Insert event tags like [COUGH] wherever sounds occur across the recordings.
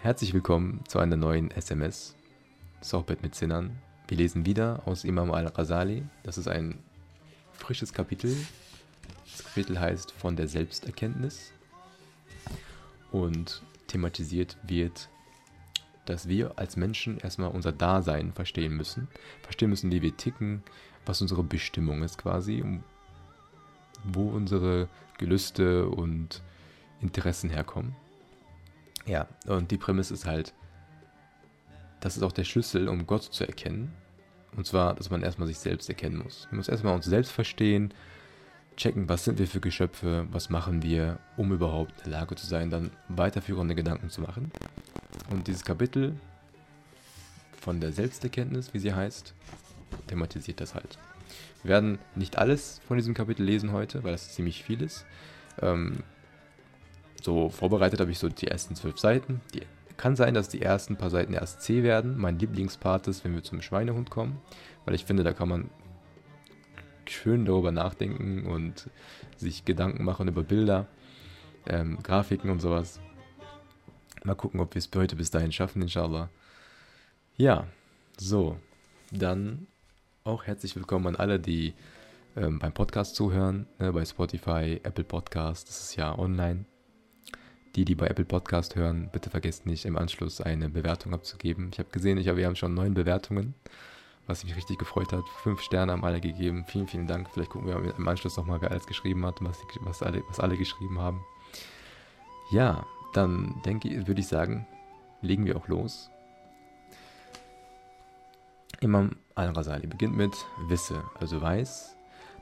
Herzlich willkommen zu einer neuen SMS. Sohbet mit Sinnern. Wir lesen wieder aus Imam al-Ghazali. Das ist ein frisches Kapitel. Das Kapitel heißt Von der Selbsterkenntnis. Und thematisiert wird, dass wir als Menschen erstmal unser Dasein verstehen müssen. Verstehen müssen, wie wir ticken, was unsere Bestimmung ist quasi, wo unsere Gelüste und Interessen herkommen. Ja, und die Prämisse ist halt, das ist auch der Schlüssel, um Gott zu erkennen. Und zwar, dass man erstmal sich selbst erkennen muss. Wir müssen erstmal uns selbst verstehen, checken, was sind wir für Geschöpfe, was machen wir, um überhaupt in der Lage zu sein, dann weiterführende Gedanken zu machen. Und dieses Kapitel von der Selbsterkenntnis, wie sie heißt, thematisiert das halt. Wir werden nicht alles von diesem Kapitel lesen heute, weil das ziemlich viel ist. Ähm, so vorbereitet habe ich so die ersten zwölf Seiten. Die, kann sein, dass die ersten paar Seiten erst C werden. Mein Lieblingspart ist, wenn wir zum Schweinehund kommen, weil ich finde, da kann man schön darüber nachdenken und sich Gedanken machen über Bilder, ähm, Grafiken und sowas. Mal gucken, ob wir es heute bis dahin schaffen, inshallah. Ja, so, dann auch herzlich willkommen an alle, die ähm, beim Podcast zuhören, ne, bei Spotify, Apple Podcast, das ist ja online. Die, die bei Apple Podcast hören, bitte vergesst nicht im Anschluss eine Bewertung abzugeben. Ich habe gesehen, ich hab, wir haben schon neun Bewertungen, was mich richtig gefreut hat. Fünf Sterne haben alle gegeben. Vielen, vielen Dank. Vielleicht gucken wir im Anschluss nochmal, wer alles geschrieben hat und was, was, alle, was alle geschrieben haben. Ja, dann denke würde ich sagen, legen wir auch los. Imam al-Rasali beginnt mit Wisse, also weiß.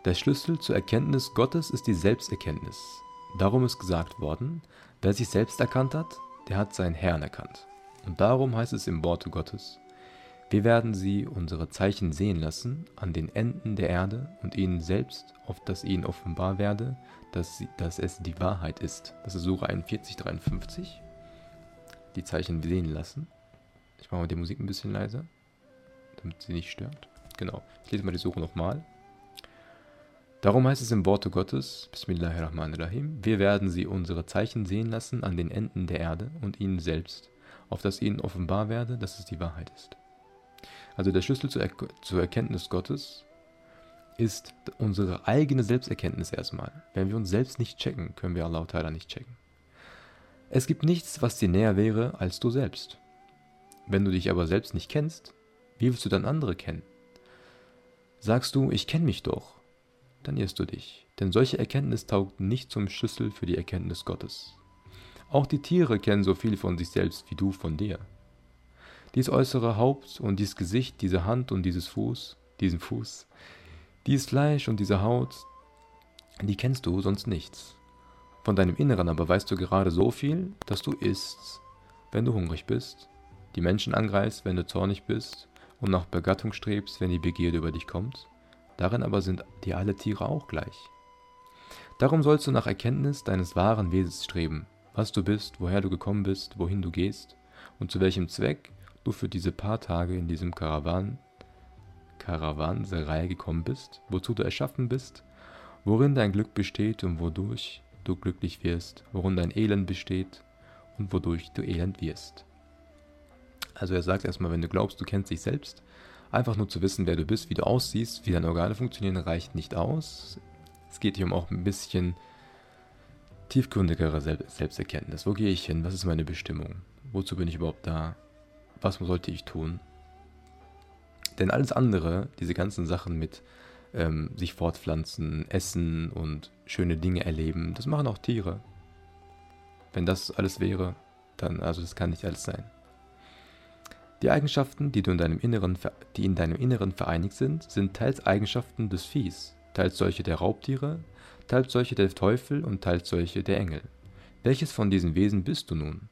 Der Schlüssel zur Erkenntnis Gottes ist die Selbsterkenntnis. Darum ist gesagt worden, wer sich selbst erkannt hat, der hat seinen Herrn erkannt. Und darum heißt es im Worte Gottes, wir werden sie unsere Zeichen sehen lassen an den Enden der Erde und ihnen selbst, auf das ihnen offenbar werde, dass, sie, dass es die Wahrheit ist. Das ist Sura 41, 53. Die Zeichen sehen lassen. Ich mache mal die Musik ein bisschen leiser damit sie nicht stört. Genau. Ich lese mal die Suche nochmal. Darum heißt es im Worte Gottes, Bismillahirrahmanirrahim, wir werden sie unsere Zeichen sehen lassen an den Enden der Erde und ihnen selbst, auf das ihnen offenbar werde, dass es die Wahrheit ist. Also der Schlüssel zur, er zur Erkenntnis Gottes ist unsere eigene Selbsterkenntnis erstmal. Wenn wir uns selbst nicht checken, können wir Allah Ta'ala nicht checken. Es gibt nichts, was dir näher wäre als du selbst. Wenn du dich aber selbst nicht kennst, wie willst du dann andere kennen? Sagst du, ich kenne mich doch, dann irrst du dich, denn solche Erkenntnis taugt nicht zum Schlüssel für die Erkenntnis Gottes. Auch die Tiere kennen so viel von sich selbst wie du von dir. Dies äußere Haupt und dies Gesicht, diese Hand und dieses Fuß, diesen Fuß, dies Fleisch und diese Haut, die kennst du sonst nichts. Von deinem Inneren aber weißt du gerade so viel, dass du isst, wenn du hungrig bist, die Menschen angreifst, wenn du zornig bist, und nach Begattung strebst, wenn die Begierde über dich kommt, darin aber sind dir alle Tiere auch gleich. Darum sollst du nach Erkenntnis deines wahren Wesens streben, was du bist, woher du gekommen bist, wohin du gehst und zu welchem Zweck du für diese paar Tage in diesem Karawan, Karawanserei gekommen bist, wozu du erschaffen bist, worin dein Glück besteht und wodurch du glücklich wirst, worin dein Elend besteht und wodurch du elend wirst. Also er sagt erstmal, wenn du glaubst, du kennst dich selbst, einfach nur zu wissen, wer du bist, wie du aussiehst, wie deine Organe funktionieren, reicht nicht aus. Es geht hier um auch ein bisschen tiefgründigere Selbsterkenntnis. Wo gehe ich hin? Was ist meine Bestimmung? Wozu bin ich überhaupt da? Was sollte ich tun? Denn alles andere, diese ganzen Sachen mit ähm, sich fortpflanzen, essen und schöne Dinge erleben, das machen auch Tiere. Wenn das alles wäre, dann, also das kann nicht alles sein. Die Eigenschaften, die, in deinem Inneren, die in deinem Inneren vereinigt sind, sind teils Eigenschaften des Viehs, teils solche der Raubtiere, teils solche der Teufel und teils solche der Engel. Welches von diesen Wesen bist du nun?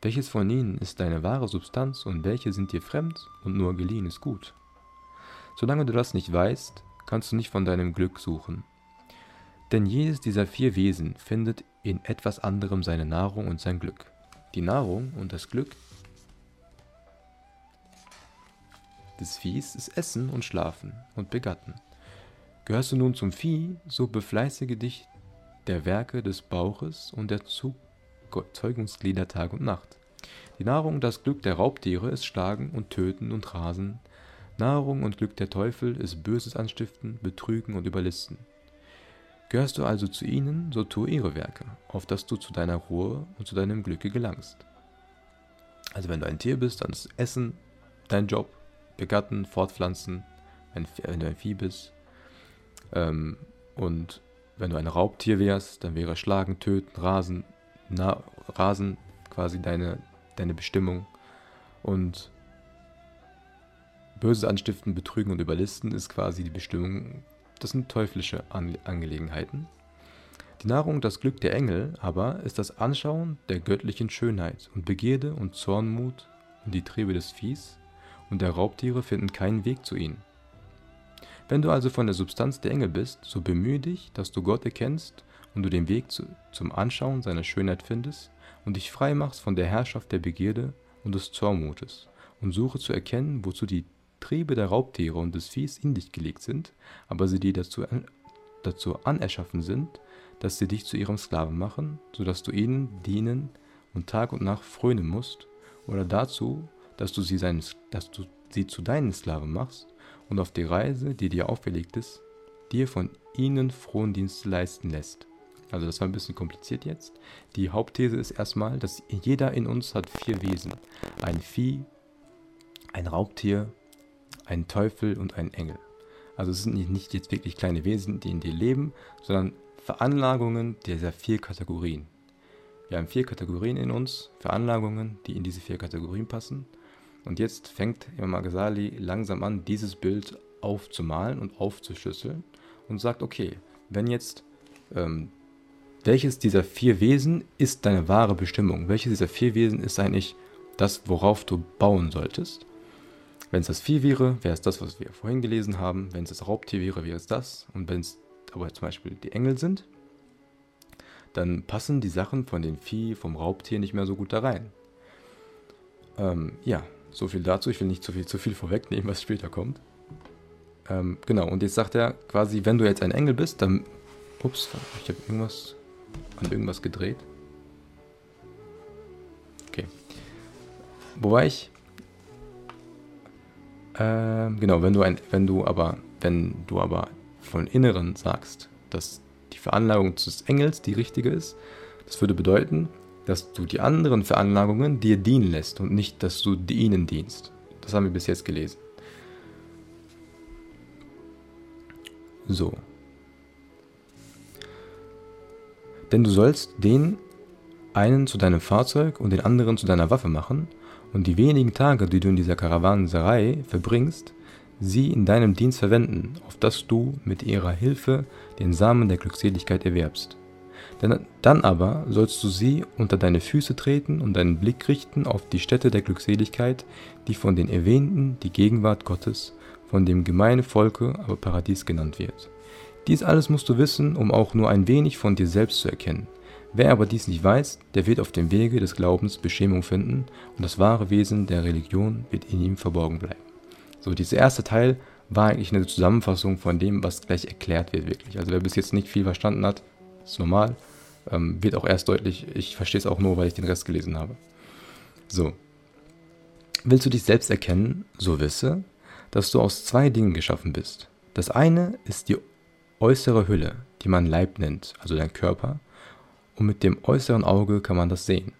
Welches von ihnen ist deine wahre Substanz und welche sind dir fremd und nur geliehenes Gut? Solange du das nicht weißt, kannst du nicht von deinem Glück suchen. Denn jedes dieser vier Wesen findet in etwas anderem seine Nahrung und sein Glück. Die Nahrung und das Glück des Viehs ist Essen und Schlafen und Begatten. Gehörst du nun zum Vieh, so befleißige dich der Werke des Bauches und der Zeugungsglieder Tag und Nacht. Die Nahrung und das Glück der Raubtiere ist Schlagen und Töten und Rasen. Nahrung und Glück der Teufel ist Böses anstiften, Betrügen und Überlisten. Gehörst du also zu ihnen, so tue ihre Werke, auf dass du zu deiner Ruhe und zu deinem Glücke gelangst. Also wenn du ein Tier bist, dann ist Essen dein Job, begatten, fortpflanzen, wenn du ein Vieh bist. Ähm, und wenn du ein Raubtier wärst, dann wäre Schlagen, Töten, Rasen, na, Rasen quasi deine, deine Bestimmung. Und Böses anstiften, betrügen und überlisten ist quasi die Bestimmung. Das sind teuflische Angelegenheiten. Die Nahrung das Glück der Engel aber ist das Anschauen der göttlichen Schönheit und Begierde und Zornmut und die Triebe des Viehs und der Raubtiere finden keinen Weg zu ihnen. Wenn du also von der Substanz der Engel bist, so bemühe dich, dass du Gott erkennst und du den Weg zu, zum Anschauen seiner Schönheit findest und dich frei machst von der Herrschaft der Begierde und des Zornmutes und suche zu erkennen, wozu die Triebe der Raubtiere und des Viehs in dich gelegt sind, aber sie dir dazu, dazu anerschaffen sind, dass sie dich zu ihrem Sklaven machen, so dass du ihnen dienen und Tag und Nacht frönen musst, oder dazu, dass du sie, seinen, dass du sie zu deinen Sklaven machst und auf die Reise, die dir auferlegt ist, dir von ihnen frohen Dienst leisten lässt. Also das war ein bisschen kompliziert jetzt. Die Hauptthese ist erstmal, dass jeder in uns hat vier Wesen. Ein Vieh, ein Raubtier, ein Teufel und ein Engel. Also es sind nicht jetzt wirklich kleine Wesen, die in dir leben, sondern Veranlagungen dieser vier Kategorien. Wir haben vier Kategorien in uns, Veranlagungen, die in diese vier Kategorien passen. Und jetzt fängt Imam Ghazali langsam an, dieses Bild aufzumalen und aufzuschlüsseln und sagt, okay, wenn jetzt, ähm, welches dieser vier Wesen ist deine wahre Bestimmung? Welches dieser vier Wesen ist eigentlich das, worauf du bauen solltest? Wenn es das Vieh wäre, wäre es das, was wir vorhin gelesen haben. Wenn es das Raubtier wäre, wäre es das. Und wenn es aber zum Beispiel die Engel sind, dann passen die Sachen von dem Vieh, vom Raubtier nicht mehr so gut da rein. Ähm, ja, so viel dazu. Ich will nicht zu viel, zu viel vorwegnehmen, was später kommt. Ähm, genau, und jetzt sagt er quasi, wenn du jetzt ein Engel bist, dann. Ups, ich habe irgendwas an irgendwas gedreht. Okay. Wo war ich? Ähm, genau, wenn du ein, wenn du aber, wenn du aber von Inneren sagst, dass die Veranlagung des Engels die richtige ist, das würde bedeuten, dass du die anderen Veranlagungen dir dienen lässt und nicht, dass du ihnen dienst. Das haben wir bis jetzt gelesen. So. Denn du sollst den einen zu deinem Fahrzeug und den anderen zu deiner Waffe machen, und die wenigen Tage, die du in dieser Karawanserei verbringst, sie in deinem Dienst verwenden, auf dass du mit ihrer Hilfe den Samen der Glückseligkeit erwerbst. Denn dann aber sollst du sie unter deine Füße treten und deinen Blick richten auf die Stätte der Glückseligkeit, die von den Erwähnten die Gegenwart Gottes, von dem gemeine Volke aber Paradies genannt wird. Dies alles musst du wissen, um auch nur ein wenig von dir selbst zu erkennen. Wer aber dies nicht weiß, der wird auf dem Wege des Glaubens Beschämung finden und das wahre Wesen der Religion wird in ihm verborgen bleiben. So, dieser erste Teil war eigentlich eine Zusammenfassung von dem, was gleich erklärt wird, wirklich. Also wer bis jetzt nicht viel verstanden hat, ist normal. Ähm, wird auch erst deutlich, ich verstehe es auch nur, weil ich den Rest gelesen habe. So. Willst du dich selbst erkennen, so wisse, dass du aus zwei Dingen geschaffen bist. Das eine ist die äußere Hülle, die man Leib nennt, also dein Körper, und mit dem äußeren Auge kann man das sehen.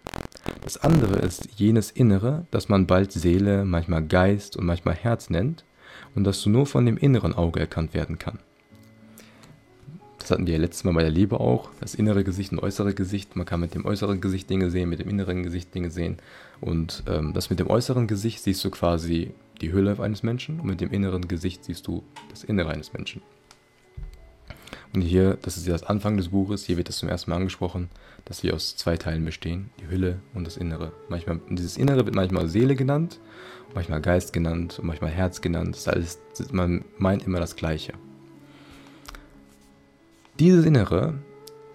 Das andere ist jenes Innere, das man bald Seele, manchmal Geist und manchmal Herz nennt und das nur von dem inneren Auge erkannt werden kann. Das hatten wir ja letztes Mal bei der Liebe auch, das innere Gesicht und äußere Gesicht. Man kann mit dem äußeren Gesicht Dinge sehen, mit dem inneren Gesicht Dinge sehen. Und ähm, das mit dem äußeren Gesicht siehst du quasi die Hülle eines Menschen und mit dem inneren Gesicht siehst du das Innere eines Menschen. Und hier, das ist ja das Anfang des Buches, hier wird das zum ersten Mal angesprochen, dass wir aus zwei Teilen bestehen, die Hülle und das Innere. Manchmal, dieses Innere wird manchmal Seele genannt, manchmal Geist genannt und manchmal Herz genannt. Das alles, man meint immer das Gleiche. Dieses Innere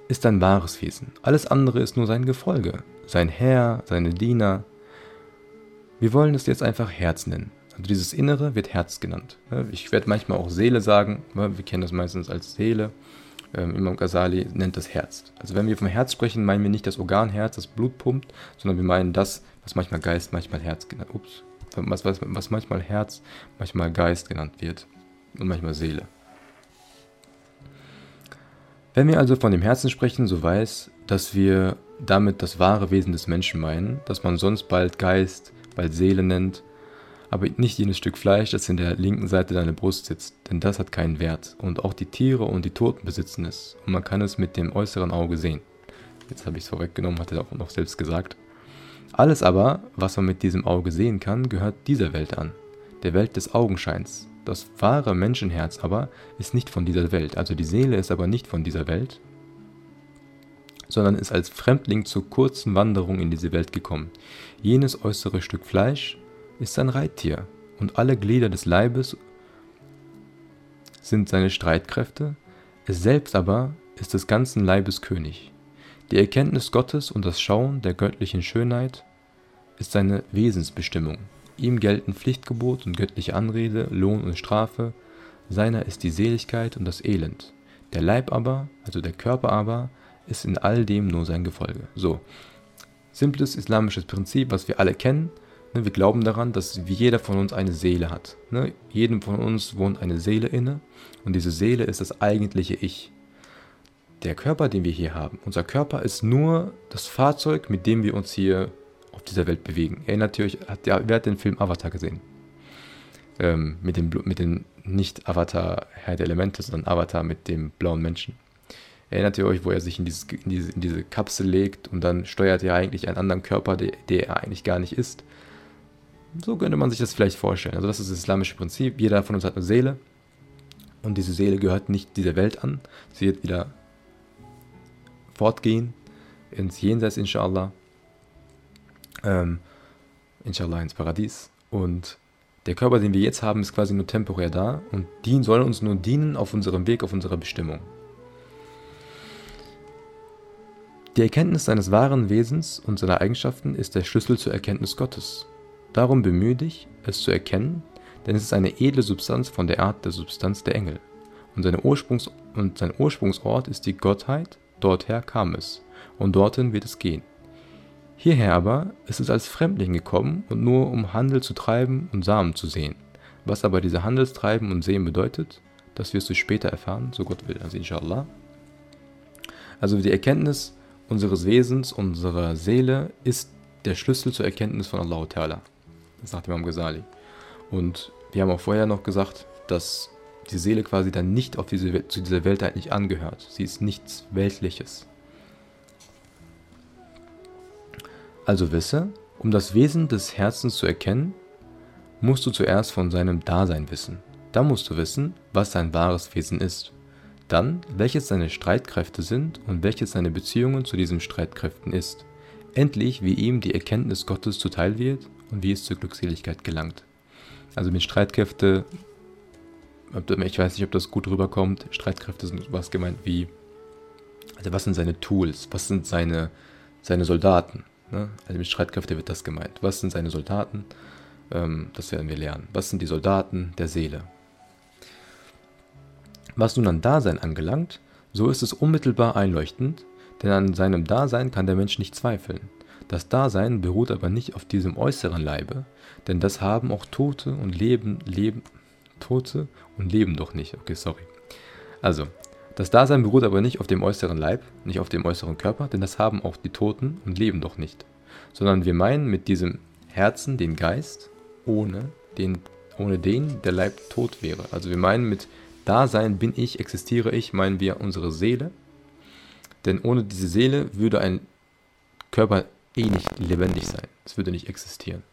ist ein wahres Wesen. Alles andere ist nur sein Gefolge, sein Herr, seine Diener. Wir wollen es jetzt einfach Herz nennen. Also dieses Innere wird Herz genannt. Ich werde manchmal auch Seele sagen, wir kennen das meistens als Seele. Ähm, Imam Ghazali nennt das Herz. Also wenn wir vom Herz sprechen, meinen wir nicht das Organherz, das Blut pumpt, sondern wir meinen das, was manchmal Geist, manchmal Herz genannt, ups, was, was, was manchmal Herz, manchmal Geist genannt wird und manchmal Seele. Wenn wir also von dem Herzen sprechen, so weiß, dass wir damit das wahre Wesen des Menschen meinen, das man sonst bald Geist, bald Seele nennt, aber nicht jenes Stück Fleisch, das in der linken Seite deiner Brust sitzt, denn das hat keinen Wert. Und auch die Tiere und die Toten besitzen es, und man kann es mit dem äußeren Auge sehen. Jetzt habe ich es vorweggenommen, hat er auch noch selbst gesagt. Alles aber, was man mit diesem Auge sehen kann, gehört dieser Welt an, der Welt des Augenscheins. Das wahre Menschenherz aber ist nicht von dieser Welt, also die Seele ist aber nicht von dieser Welt, sondern ist als Fremdling zur kurzen Wanderung in diese Welt gekommen. Jenes äußere Stück Fleisch ist ein Reittier, und alle Glieder des Leibes sind seine Streitkräfte, es selbst aber ist des ganzen Leibes König. Die Erkenntnis Gottes und das Schauen der göttlichen Schönheit ist seine Wesensbestimmung. Ihm gelten Pflichtgebot und göttliche Anrede, Lohn und Strafe, seiner ist die Seligkeit und das Elend. Der Leib aber, also der Körper aber, ist in all dem nur sein Gefolge. So, simples islamisches Prinzip, was wir alle kennen, Ne, wir glauben daran, dass jeder von uns eine Seele hat. Ne? Jedem von uns wohnt eine Seele inne und diese Seele ist das eigentliche Ich. Der Körper, den wir hier haben, unser Körper ist nur das Fahrzeug, mit dem wir uns hier auf dieser Welt bewegen. Erinnert ihr euch, hat, ja, wer hat den Film Avatar gesehen? Ähm, mit dem, mit dem nicht Avatar Herr der Elemente, sondern Avatar mit dem blauen Menschen. Erinnert ihr euch, wo er sich in, dieses, in, diese, in diese Kapsel legt und dann steuert er eigentlich einen anderen Körper, der, der er eigentlich gar nicht ist? So könnte man sich das vielleicht vorstellen. Also das ist das islamische Prinzip. Jeder von uns hat eine Seele und diese Seele gehört nicht dieser Welt an. Sie wird wieder fortgehen ins Jenseits, inshallah. Ähm, inshallah ins Paradies. Und der Körper, den wir jetzt haben, ist quasi nur temporär da und dien, soll uns nur dienen auf unserem Weg, auf unserer Bestimmung. Die Erkenntnis seines wahren Wesens und seiner Eigenschaften ist der Schlüssel zur Erkenntnis Gottes. Darum bemühe dich, es zu erkennen, denn es ist eine edle Substanz von der Art der Substanz der Engel. Und, seine Ursprungs und sein Ursprungsort ist die Gottheit, dorther kam es, und dorthin wird es gehen. Hierher aber ist es als Fremdling gekommen und nur um Handel zu treiben und Samen zu sehen. Was aber diese Handelstreiben und Sehen bedeutet, das wirst du später erfahren, so Gott will, also inshallah. Also die Erkenntnis unseres Wesens, unserer Seele ist der Schlüssel zur Erkenntnis von Allah Ta'ala sagt Imam Ghazali. Und wir haben auch vorher noch gesagt, dass die Seele quasi dann nicht auf diese, zu dieser Welt eigentlich angehört. Sie ist nichts Weltliches. Also wisse, um das Wesen des Herzens zu erkennen, musst du zuerst von seinem Dasein wissen. Dann musst du wissen, was sein wahres Wesen ist. Dann, welches seine Streitkräfte sind und welches seine Beziehungen zu diesen Streitkräften ist. Endlich, wie ihm die Erkenntnis Gottes zuteil wird und wie es zur Glückseligkeit gelangt. Also mit Streitkräfte, ich weiß nicht, ob das gut rüberkommt, Streitkräfte sind was gemeint wie, also was sind seine Tools, was sind seine, seine Soldaten. Ne? Also mit Streitkräfte wird das gemeint. Was sind seine Soldaten? Ähm, das werden wir lernen. Was sind die Soldaten der Seele? Was nun an Dasein angelangt, so ist es unmittelbar einleuchtend, denn an seinem Dasein kann der Mensch nicht zweifeln. Das Dasein beruht aber nicht auf diesem äußeren Leibe, denn das haben auch Tote und Leben, Leben, Tote und leben doch nicht. Okay, sorry. Also, das Dasein beruht aber nicht auf dem äußeren Leib, nicht auf dem äußeren Körper, denn das haben auch die Toten und leben doch nicht. Sondern wir meinen mit diesem Herzen den Geist, ohne den, ohne den der Leib tot wäre. Also wir meinen mit Dasein bin ich, existiere ich, meinen wir unsere Seele. Denn ohne diese Seele würde ein Körper eh nicht lebendig sein. Es würde nicht existieren.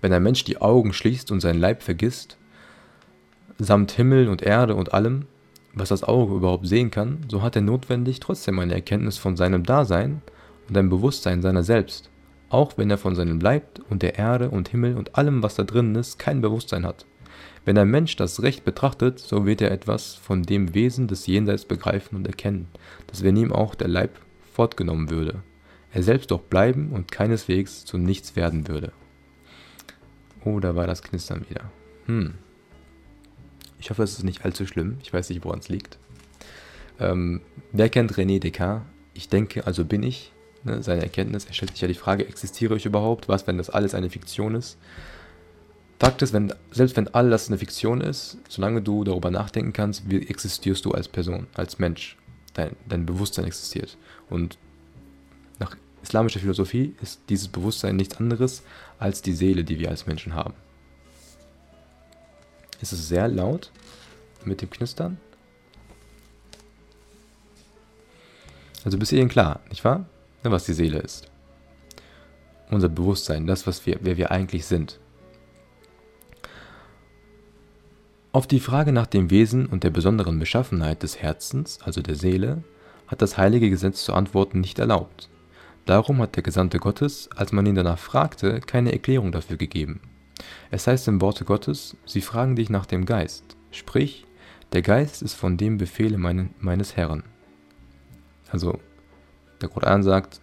Wenn ein Mensch die Augen schließt und seinen Leib vergisst, samt Himmel und Erde und allem, was das Auge überhaupt sehen kann, so hat er notwendig trotzdem eine Erkenntnis von seinem Dasein und ein Bewusstsein seiner selbst, auch wenn er von seinem Leib und der Erde und Himmel und allem, was da drinnen ist, kein Bewusstsein hat. Wenn ein Mensch das Recht betrachtet, so wird er etwas von dem Wesen des Jenseits begreifen und erkennen, dass wenn ihm auch der Leib fortgenommen würde, er selbst doch bleiben und keineswegs zu nichts werden würde. Oh, da war das Knistern wieder. Hm. Ich hoffe, es ist nicht allzu schlimm. Ich weiß nicht, woran es liegt. Ähm, wer kennt René Descartes? Ich denke, also bin ich. ne, seine Erkenntnis. Er stellt sich ja die Frage, existiere ich überhaupt? Was, wenn das alles eine Fiktion ist? Fakt ist, wenn, selbst wenn all das eine Fiktion ist, solange du darüber nachdenken kannst, wie existierst du als Person, als Mensch. Dein, dein Bewusstsein existiert. Und nach islamischer Philosophie ist dieses Bewusstsein nichts anderes als die Seele, die wir als Menschen haben. Ist es sehr laut mit dem Knistern? Also bis hierhin klar, nicht wahr? Was die Seele ist. Unser Bewusstsein, das, was wir, wer wir eigentlich sind. Auf die Frage nach dem Wesen und der besonderen Beschaffenheit des Herzens, also der Seele, hat das heilige Gesetz zu antworten nicht erlaubt. Darum hat der Gesandte Gottes, als man ihn danach fragte, keine Erklärung dafür gegeben. Es heißt im Worte Gottes, sie fragen dich nach dem Geist. Sprich, der Geist ist von dem Befehle mein, meines Herrn. Also, der Koran sagt,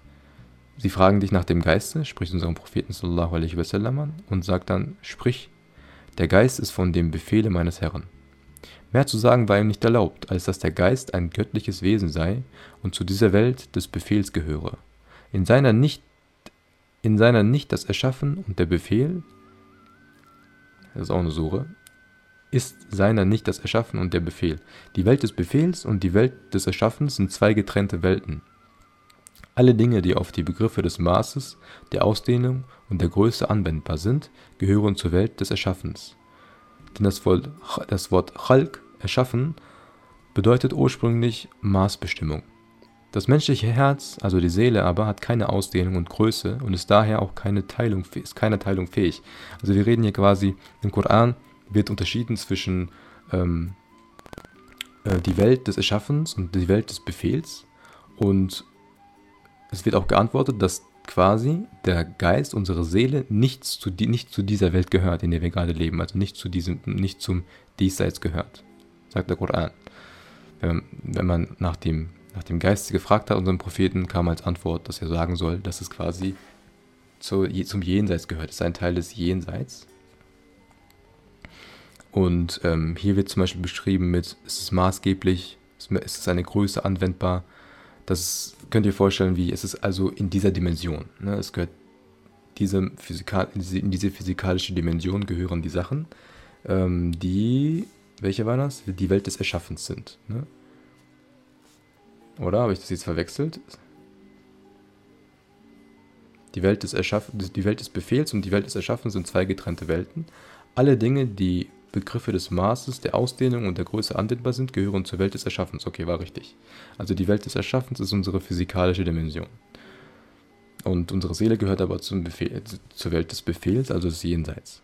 sie fragen dich nach dem Geiste, spricht unserem Propheten sallallahu alaihi wasallam und sagt dann, sprich, der Geist ist von dem Befehle meines Herrn. Mehr zu sagen war ihm nicht erlaubt, als dass der Geist ein göttliches Wesen sei und zu dieser Welt des Befehls gehöre. In seiner nicht, in seiner nicht das Erschaffen und der Befehl, das ist auch eine Sure, ist seiner nicht das Erschaffen und der Befehl. Die Welt des Befehls und die Welt des Erschaffens sind zwei getrennte Welten. Alle Dinge, die auf die Begriffe des Maßes, der Ausdehnung und der Größe anwendbar sind, gehören zur Welt des Erschaffens. Denn das Wort, das Wort Chalk, erschaffen, bedeutet ursprünglich Maßbestimmung. Das menschliche Herz, also die Seele aber, hat keine Ausdehnung und Größe und ist daher auch keine Teilung, ist keiner Teilung fähig. Also wir reden hier quasi, im Koran wird unterschieden zwischen ähm, äh, die Welt des Erschaffens und die Welt des Befehls und es wird auch geantwortet, dass quasi der Geist, unsere Seele, nichts zu, die, nicht zu dieser Welt gehört, in der wir gerade leben, also nicht zu diesem, nicht zum Diesseits gehört, sagt der Koran. Wenn, wenn man nach dem, nach dem Geist gefragt hat, unseren Propheten, kam als Antwort, dass er sagen soll, dass es quasi zu, zum Jenseits gehört. Es ist ein Teil des Jenseits. Und ähm, hier wird zum Beispiel beschrieben mit, es ist maßgeblich, es ist eine Größe anwendbar, das könnt ihr vorstellen, wie es ist also in dieser Dimension. Ne? Es gehört diese Physikal, in diese physikalische Dimension gehören die Sachen, ähm, die, welche war das? Die Welt des Erschaffens sind. Ne? Oder habe ich das jetzt verwechselt? Die Welt, des Erschaff die Welt des Befehls und die Welt des Erschaffens sind zwei getrennte Welten. Alle Dinge, die Begriffe des Maßes, der Ausdehnung und der Größe anwendbar sind, gehören zur Welt des Erschaffens. Okay, war richtig. Also die Welt des Erschaffens ist unsere physikalische Dimension. Und unsere Seele gehört aber zum Befehl, zur Welt des Befehls, also des Jenseits.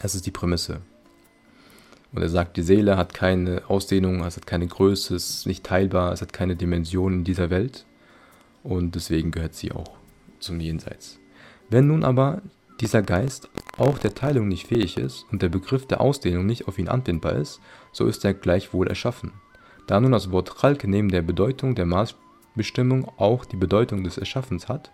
Das ist die Prämisse. Und er sagt, die Seele hat keine Ausdehnung, es hat keine Größe, es ist nicht teilbar, es hat keine Dimension in dieser Welt. Und deswegen gehört sie auch zum Jenseits. Wenn nun aber dieser Geist auch der Teilung nicht fähig ist und der Begriff der Ausdehnung nicht auf ihn anwendbar ist, so ist er gleichwohl erschaffen. Da nun das Wort Chalk neben der Bedeutung der Maßbestimmung auch die Bedeutung des Erschaffens hat,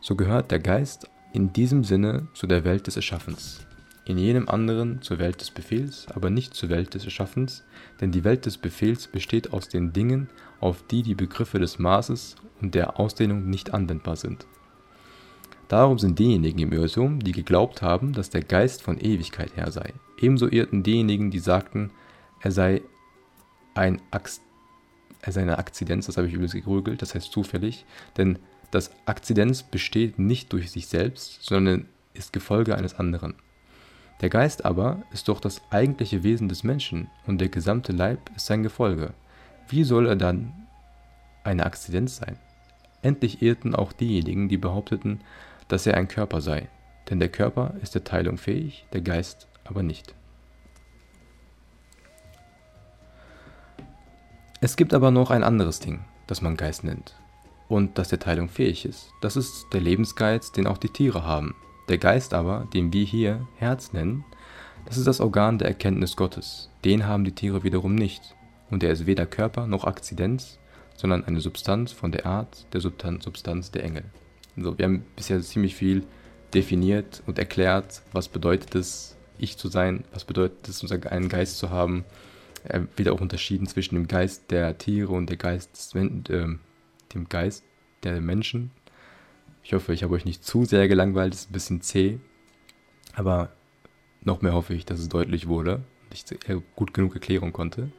so gehört der Geist in diesem Sinne zu der Welt des Erschaffens, in jenem anderen zur Welt des Befehls, aber nicht zur Welt des Erschaffens, denn die Welt des Befehls besteht aus den Dingen, auf die die Begriffe des Maßes und der Ausdehnung nicht anwendbar sind. Darum sind diejenigen im Irrtum, die geglaubt haben, dass der Geist von Ewigkeit her sei. Ebenso irrten diejenigen, die sagten, er sei ein Ax er sei eine Akzidenz, das habe ich übrigens gegrügelt, das heißt zufällig, denn das Akzidenz besteht nicht durch sich selbst, sondern ist Gefolge eines anderen. Der Geist aber ist doch das eigentliche Wesen des Menschen und der gesamte Leib ist sein Gefolge. Wie soll er dann eine Akzidenz sein? Endlich irrten auch diejenigen, die behaupteten, dass er ein Körper sei, denn der Körper ist der Teilung fähig, der Geist aber nicht. Es gibt aber noch ein anderes Ding, das man Geist nennt und das der Teilung fähig ist. Das ist der Lebensgeist, den auch die Tiere haben. Der Geist aber, den wir hier Herz nennen, das ist das Organ der Erkenntnis Gottes. Den haben die Tiere wiederum nicht. Und er ist weder Körper noch Akzidenz, sondern eine Substanz von der Art der Substanz der Engel. So, wir haben bisher ziemlich viel definiert und erklärt, was bedeutet es, ich zu sein, was bedeutet es, einen Geist zu haben. Er wird auch unterschieden zwischen dem Geist der Tiere und der Geist des, äh, dem Geist der Menschen. Ich hoffe, ich habe euch nicht zu sehr gelangweilt, ist ein bisschen zäh. Aber noch mehr hoffe ich, dass es deutlich wurde und ich gut genug erklären konnte.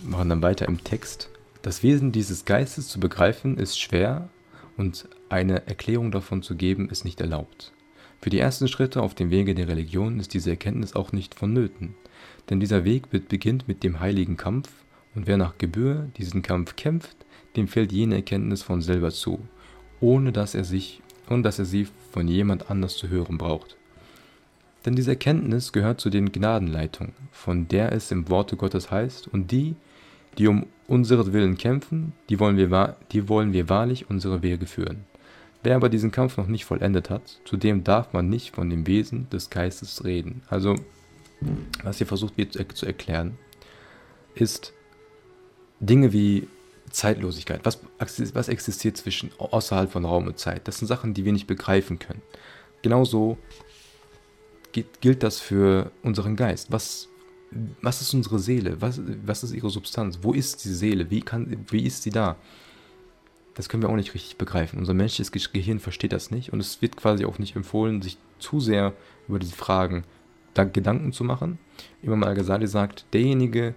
Wir machen dann weiter im Text. Das Wesen dieses Geistes zu begreifen ist schwer und eine Erklärung davon zu geben ist nicht erlaubt. Für die ersten Schritte auf dem Wege der Religion ist diese Erkenntnis auch nicht vonnöten, denn dieser Weg beginnt mit dem heiligen Kampf, und wer nach Gebühr diesen Kampf kämpft, dem fällt jene Erkenntnis von selber zu, ohne dass er sich und dass er sie von jemand anders zu hören braucht. Denn diese Erkenntnis gehört zu den Gnadenleitungen, von der es im Worte Gottes heißt, und die, die um unseren Willen kämpfen, die wollen wir, die wollen wir wahrlich unsere Wege führen. Wer aber diesen Kampf noch nicht vollendet hat, zu dem darf man nicht von dem Wesen des Geistes reden. Also, was hier versucht wird zu erklären, ist Dinge wie Zeitlosigkeit. Was, was existiert zwischen außerhalb von Raum und Zeit? Das sind Sachen, die wir nicht begreifen können. Genauso gilt das für unseren Geist. Was, was ist unsere Seele? Was, was ist ihre Substanz? Wo ist die Seele? Wie, kann, wie ist sie da? Das können wir auch nicht richtig begreifen. Unser menschliches Gehirn versteht das nicht und es wird quasi auch nicht empfohlen, sich zu sehr über diese Fragen Gedanken zu machen. Imam Al-Ghazali sagt, derjenige,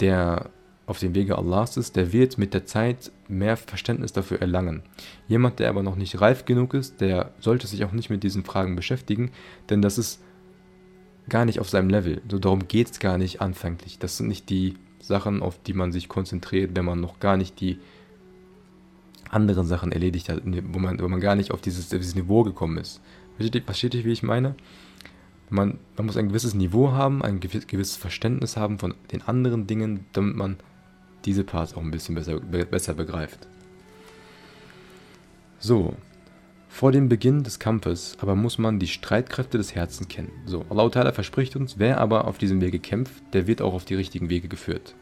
der auf dem Wege Allahs ist, der wird mit der Zeit mehr Verständnis dafür erlangen. Jemand, der aber noch nicht reif genug ist, der sollte sich auch nicht mit diesen Fragen beschäftigen, denn das ist gar nicht auf seinem Level. So darum geht es gar nicht anfänglich. Das sind nicht die Sachen, auf die man sich konzentriert, wenn man noch gar nicht die anderen Sachen erledigt hat, wo man, wo man gar nicht auf dieses, dieses Niveau gekommen ist. Versteht ihr, wie ich meine? Man, man muss ein gewisses Niveau haben, ein gewisses Verständnis haben von den anderen Dingen, damit man diese Parts auch ein bisschen besser, besser begreift. So, vor dem Beginn des Kampfes aber muss man die Streitkräfte des Herzens kennen. So, Allah verspricht uns, wer aber auf diesem Wege kämpft, der wird auch auf die richtigen Wege geführt.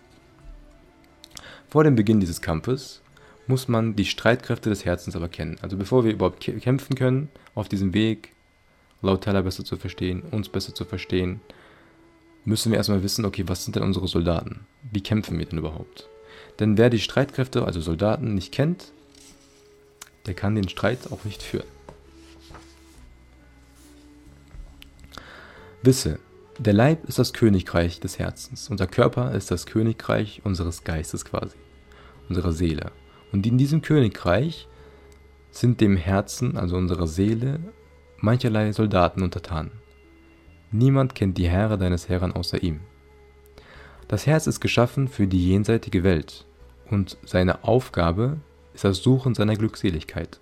Vor dem Beginn dieses Kampfes muss man die Streitkräfte des Herzens aber kennen. Also bevor wir überhaupt kämpfen können, auf diesem Weg, Allah besser zu verstehen, uns besser zu verstehen, müssen wir erstmal wissen, okay, was sind denn unsere Soldaten? Wie kämpfen wir denn überhaupt? Denn wer die Streitkräfte, also Soldaten, nicht kennt, der kann den Streit auch nicht führen. Wisse, der Leib ist das Königreich des Herzens, unser Körper ist das Königreich unseres Geistes quasi, unserer Seele. Und in diesem Königreich sind dem Herzen, also unserer Seele, mancherlei Soldaten untertan. Niemand kennt die Heere deines Herrn außer ihm. Das Herz ist geschaffen für die jenseitige Welt und seine Aufgabe ist das Suchen seiner Glückseligkeit.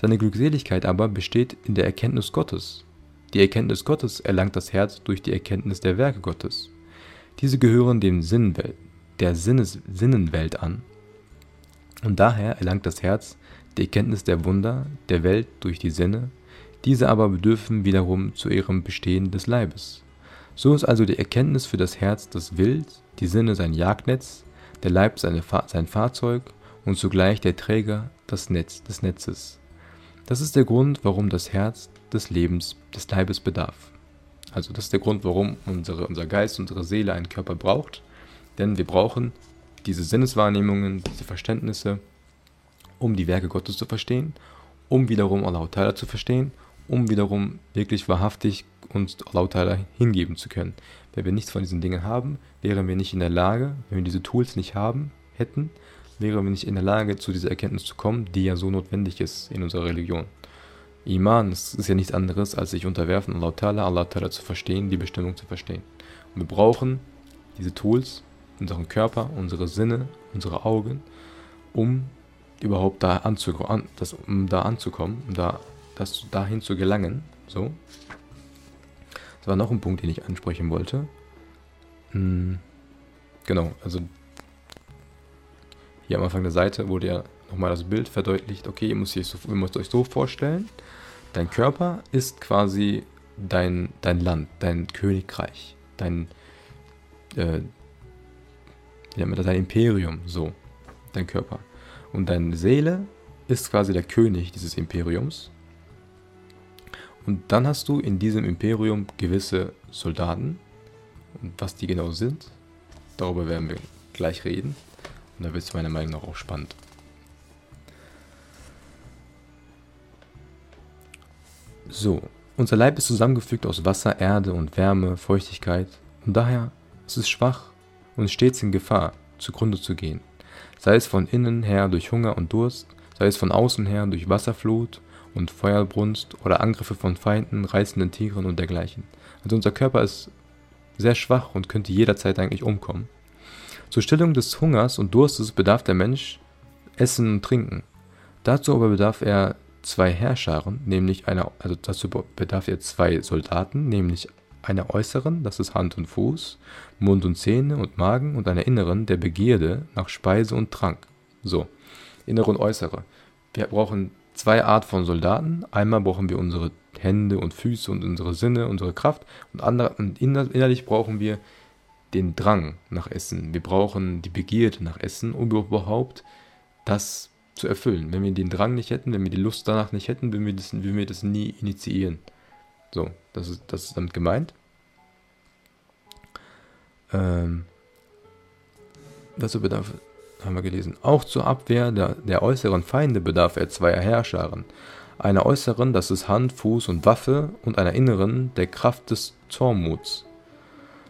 Seine Glückseligkeit aber besteht in der Erkenntnis Gottes. Die Erkenntnis Gottes erlangt das Herz durch die Erkenntnis der Werke Gottes. Diese gehören dem Sinnenwelt, der Sinnes Sinnenwelt an. Und daher erlangt das Herz die Erkenntnis der Wunder der Welt durch die Sinne, diese aber bedürfen wiederum zu ihrem Bestehen des Leibes. So ist also die Erkenntnis für das Herz das Wild, die Sinne sein Jagdnetz, der Leib seine, sein Fahrzeug und zugleich der Träger das Netz des Netzes. Das ist der Grund, warum das Herz des Lebens, des Leibes bedarf. Also das ist der Grund, warum unsere, unser Geist, unsere Seele einen Körper braucht. Denn wir brauchen diese Sinneswahrnehmungen, diese Verständnisse, um die Werke Gottes zu verstehen, um wiederum Allah Ta'ala zu verstehen, um wiederum wirklich wahrhaftig uns Ta'ala hingeben zu können. Wenn wir nichts von diesen Dingen haben, wären wir nicht in der Lage, wenn wir diese Tools nicht haben, hätten, wären wir nicht in der Lage, zu dieser Erkenntnis zu kommen, die ja so notwendig ist in unserer Religion. Iman ist ja nichts anderes, als sich unterwerfen, Allah Ta'ala, Allah Ta'ala zu verstehen, die Bestimmung zu verstehen. Und wir brauchen diese Tools, unseren Körper, unsere Sinne, unsere Augen, um überhaupt da, anzukommen, um da anzukommen, um da, das, dahin zu gelangen. So, das war noch ein Punkt, den ich ansprechen wollte. Hm, genau, also hier am Anfang der Seite wurde ja nochmal das Bild verdeutlicht. Okay, ihr müsst, euch so, ihr müsst euch so vorstellen, dein Körper ist quasi dein, dein Land, dein Königreich, dein, äh, dein Imperium, so, dein Körper. Und deine Seele ist quasi der König dieses Imperiums. Und dann hast du in diesem Imperium gewisse Soldaten. Und was die genau sind, darüber werden wir gleich reden. Und da wird es meiner Meinung nach auch spannend. So, unser Leib ist zusammengefügt aus Wasser, Erde und Wärme, Feuchtigkeit. Und daher ist es schwach und stets in Gefahr, zugrunde zu gehen. Sei es von innen her durch Hunger und Durst, sei es von außen her durch Wasserflut und Feuerbrunst oder Angriffe von Feinden, reißenden Tieren und dergleichen. Also unser Körper ist sehr schwach und könnte jederzeit eigentlich umkommen. Zur Stillung des Hungers und Durstes bedarf der Mensch Essen und Trinken. Dazu aber bedarf er zwei Herrscharen, nämlich einer, also dazu bedarf er zwei Soldaten, nämlich einer äußeren, das ist Hand und Fuß, Mund und Zähne und Magen und einer inneren, der Begierde nach Speise und Trank. So, innere und äußere. Wir brauchen zwei Art von Soldaten. Einmal brauchen wir unsere Hände und Füße und unsere Sinne, unsere Kraft und, andere, und innerlich brauchen wir den Drang nach Essen. Wir brauchen die Begierde nach Essen, um überhaupt das zu erfüllen. Wenn wir den Drang nicht hätten, wenn wir die Lust danach nicht hätten, würden wir das, würden wir das nie initiieren. So, das ist, das ist damit gemeint. Ähm, dazu bedarf, haben wir gelesen, auch zur Abwehr der, der äußeren Feinde bedarf er zweier Herrscharen. Einer äußeren, das ist Hand, Fuß und Waffe, und einer inneren, der Kraft des Zormuts.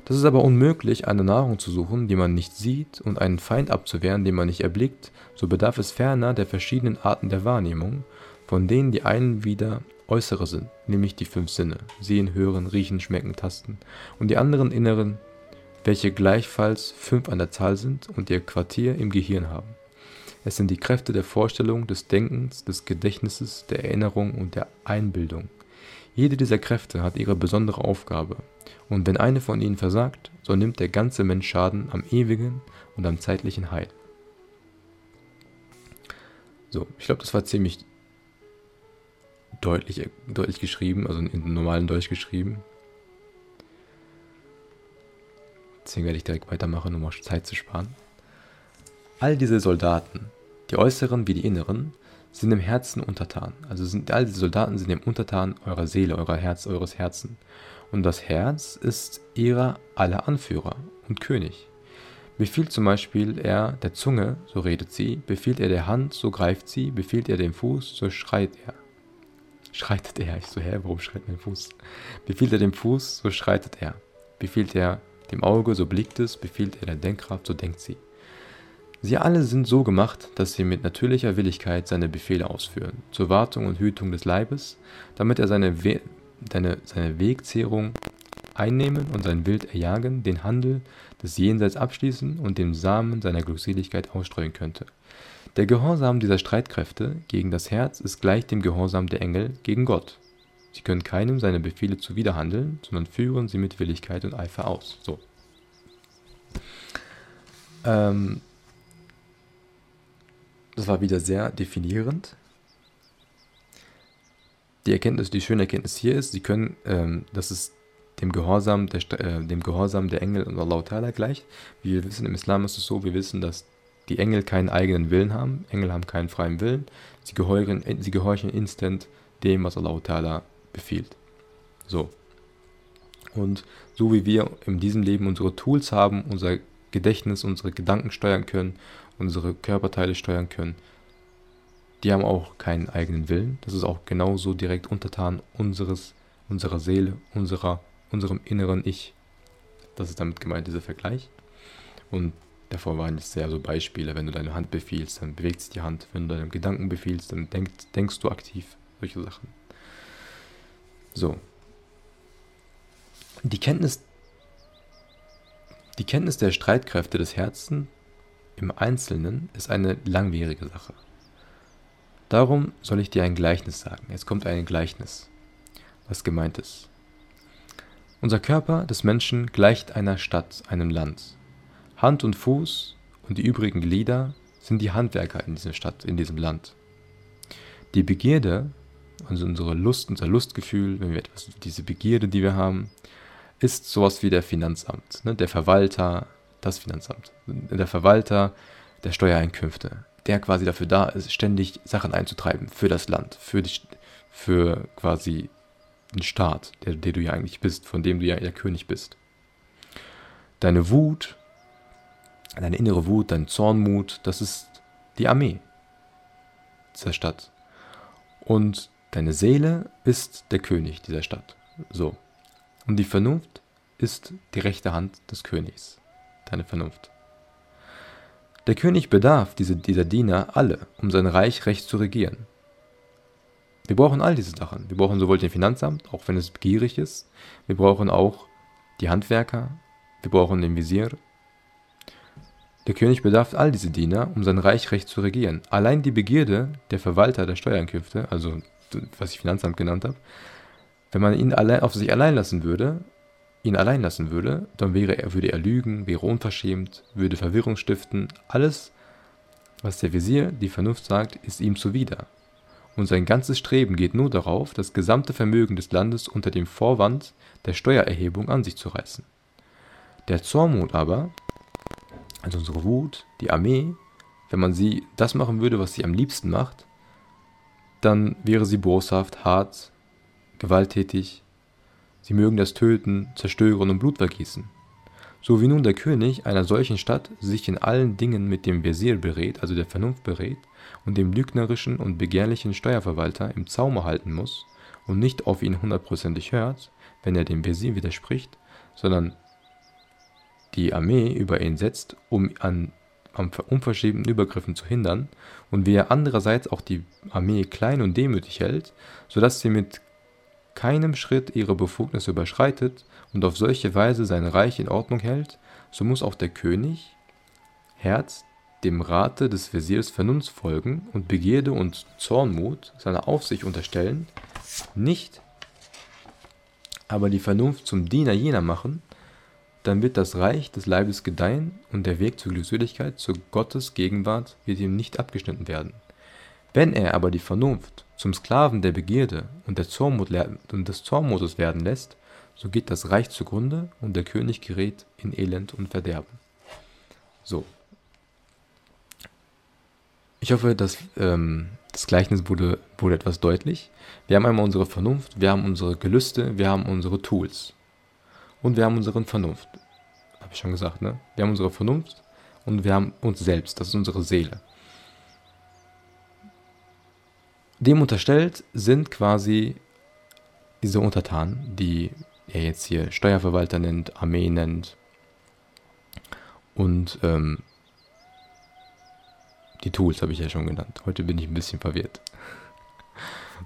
Das ist aber unmöglich, eine Nahrung zu suchen, die man nicht sieht, und einen Feind abzuwehren, den man nicht erblickt, so bedarf es ferner der verschiedenen Arten der Wahrnehmung, von denen die einen wieder äußere sind, nämlich die fünf Sinne, sehen, hören, riechen, schmecken, tasten, und die anderen inneren, welche gleichfalls fünf an der Zahl sind und ihr Quartier im Gehirn haben. Es sind die Kräfte der Vorstellung, des Denkens, des Gedächtnisses, der Erinnerung und der Einbildung. Jede dieser Kräfte hat ihre besondere Aufgabe, und wenn eine von ihnen versagt, so nimmt der ganze Mensch Schaden am ewigen und am zeitlichen Heil. So, ich glaube, das war ziemlich deutlich, deutlich geschrieben, also in normalen Deutsch geschrieben. Deswegen werde ich direkt weitermachen, um auch Zeit zu sparen. All diese Soldaten, die äußeren wie die inneren, sind im Herzen untertan. Also sind all diese Soldaten sind im Untertan eurer Seele, eurer Herz, eures Herzen. Und das Herz ist ihrer aller Anführer und König. Befiehlt zum Beispiel er der Zunge, so redet sie, befiehlt er der Hand, so greift sie, befiehlt er dem Fuß, so schreit er. Schreitet er, ich so, hä, warum schreit mein Fuß? Befiehlt er dem Fuß, so schreitet er. Befiehlt er dem Auge, so blickt es, befiehlt er der Denkkraft, so denkt sie. Sie alle sind so gemacht, dass sie mit natürlicher Willigkeit seine Befehle ausführen, zur Wartung und Hütung des Leibes, damit er seine, We seine, seine Wegzehrung einnehmen und sein Wild erjagen, den Handel des Jenseits abschließen und den Samen seiner Glückseligkeit ausstreuen könnte. Der Gehorsam dieser Streitkräfte gegen das Herz ist gleich dem Gehorsam der Engel gegen Gott. Sie können keinem seine Befehle zuwiderhandeln, sondern führen sie mit Willigkeit und Eifer aus. So. Ähm, das war wieder sehr definierend. Die Erkenntnis, die schöne Erkenntnis hier ist, sie können, ähm, das ist dem Gehorsam der, äh, dem Gehorsam der Engel und Allah Ta'ala gleich. Wie wir wissen, im Islam ist es so, wir wissen, dass die Engel keinen eigenen Willen haben. Engel haben keinen freien Willen. Sie gehorchen, sie gehorchen instant dem, was Allah Ta'ala befiehlt. So. Und so wie wir in diesem Leben unsere Tools haben, unser Gedächtnis, unsere Gedanken steuern können, unsere Körperteile steuern können, die haben auch keinen eigenen Willen. Das ist auch genauso direkt untertan unseres, unserer Seele, unserer unserem inneren Ich. Das ist damit gemeint, dieser Vergleich. Und davor waren jetzt sehr so Beispiele, wenn du deine Hand befiehlst, dann bewegt sich die Hand. Wenn du deine Gedanken befiehlst, dann denk, denkst du aktiv. Solche Sachen. So. Die Kenntnis, die Kenntnis der Streitkräfte des Herzens im Einzelnen ist eine langwierige Sache. Darum soll ich dir ein Gleichnis sagen. Jetzt kommt ein Gleichnis, was gemeint ist. Unser Körper des Menschen gleicht einer Stadt, einem Land. Hand und Fuß und die übrigen Glieder sind die Handwerker in dieser Stadt, in diesem Land. Die Begierde, also unsere Lust, unser Lustgefühl, wenn wir etwas, diese Begierde, die wir haben, ist sowas wie der Finanzamt, ne? der Verwalter, das Finanzamt, der Verwalter der Steuereinkünfte, der quasi dafür da ist, ständig Sachen einzutreiben für das Land, für, die, für quasi ein Staat, der, der du ja eigentlich bist, von dem du ja der König bist. Deine Wut, deine innere Wut, dein Zornmut, das ist die Armee dieser Stadt. Und deine Seele ist der König dieser Stadt. So. Und die Vernunft ist die rechte Hand des Königs. Deine Vernunft. Der König bedarf diese, dieser Diener alle, um sein Reich recht zu regieren. Wir brauchen all diese Sachen. Wir brauchen sowohl den Finanzamt, auch wenn es gierig ist. Wir brauchen auch die Handwerker. Wir brauchen den Visier. Der König bedarf all diese Diener, um sein Reich recht zu regieren. Allein die Begierde der Verwalter der Steuereinkünfte, also was ich Finanzamt genannt habe, wenn man ihn allein, auf sich allein lassen würde, ihn allein lassen würde, dann wäre er, würde er lügen, wäre unverschämt, würde Verwirrung stiften. Alles, was der Visier, die Vernunft sagt, ist ihm zuwider. Und sein ganzes Streben geht nur darauf, das gesamte Vermögen des Landes unter dem Vorwand der Steuererhebung an sich zu reißen. Der Zormut aber, also unsere Wut, die Armee, wenn man sie das machen würde, was sie am liebsten macht, dann wäre sie boshaft, hart, gewalttätig, Sie mögen das Töten, Zerstören und Blutvergießen. So wie nun der König einer solchen Stadt sich in allen Dingen mit dem Wesir berät, also der Vernunft berät, und dem lügnerischen und begehrlichen Steuerverwalter im Zaume halten muss und nicht auf ihn hundertprozentig hört, wenn er dem Wesir widerspricht, sondern die Armee über ihn setzt, um an an unverschämten Übergriffen zu hindern, und wie er andererseits auch die Armee klein und demütig hält, so dass sie mit keinem Schritt ihre Befugnisse überschreitet und auf solche Weise sein Reich in Ordnung hält, so muss auch der König, Herz, dem Rate des Wesirs Vernunft folgen und Begierde und Zornmut seiner Aufsicht unterstellen, nicht aber die Vernunft zum Diener jener machen, dann wird das Reich des Leibes gedeihen und der Weg zur Glückseligkeit, zur Gottes Gegenwart wird ihm nicht abgeschnitten werden. Wenn er aber die Vernunft zum Sklaven der Begierde und, der Zormut und des Zornmodus werden lässt, so geht das Reich zugrunde und der König gerät in Elend und Verderben. So. Ich hoffe, dass ähm, das Gleichnis wurde, wurde etwas deutlich. Wir haben einmal unsere Vernunft, wir haben unsere Gelüste, wir haben unsere Tools. Und wir haben unsere Vernunft. Habe ich schon gesagt, ne? Wir haben unsere Vernunft und wir haben uns selbst, das ist unsere Seele. Dem unterstellt sind quasi diese Untertanen, die er jetzt hier Steuerverwalter nennt, Armee nennt und ähm, die Tools habe ich ja schon genannt. Heute bin ich ein bisschen verwirrt. [LAUGHS]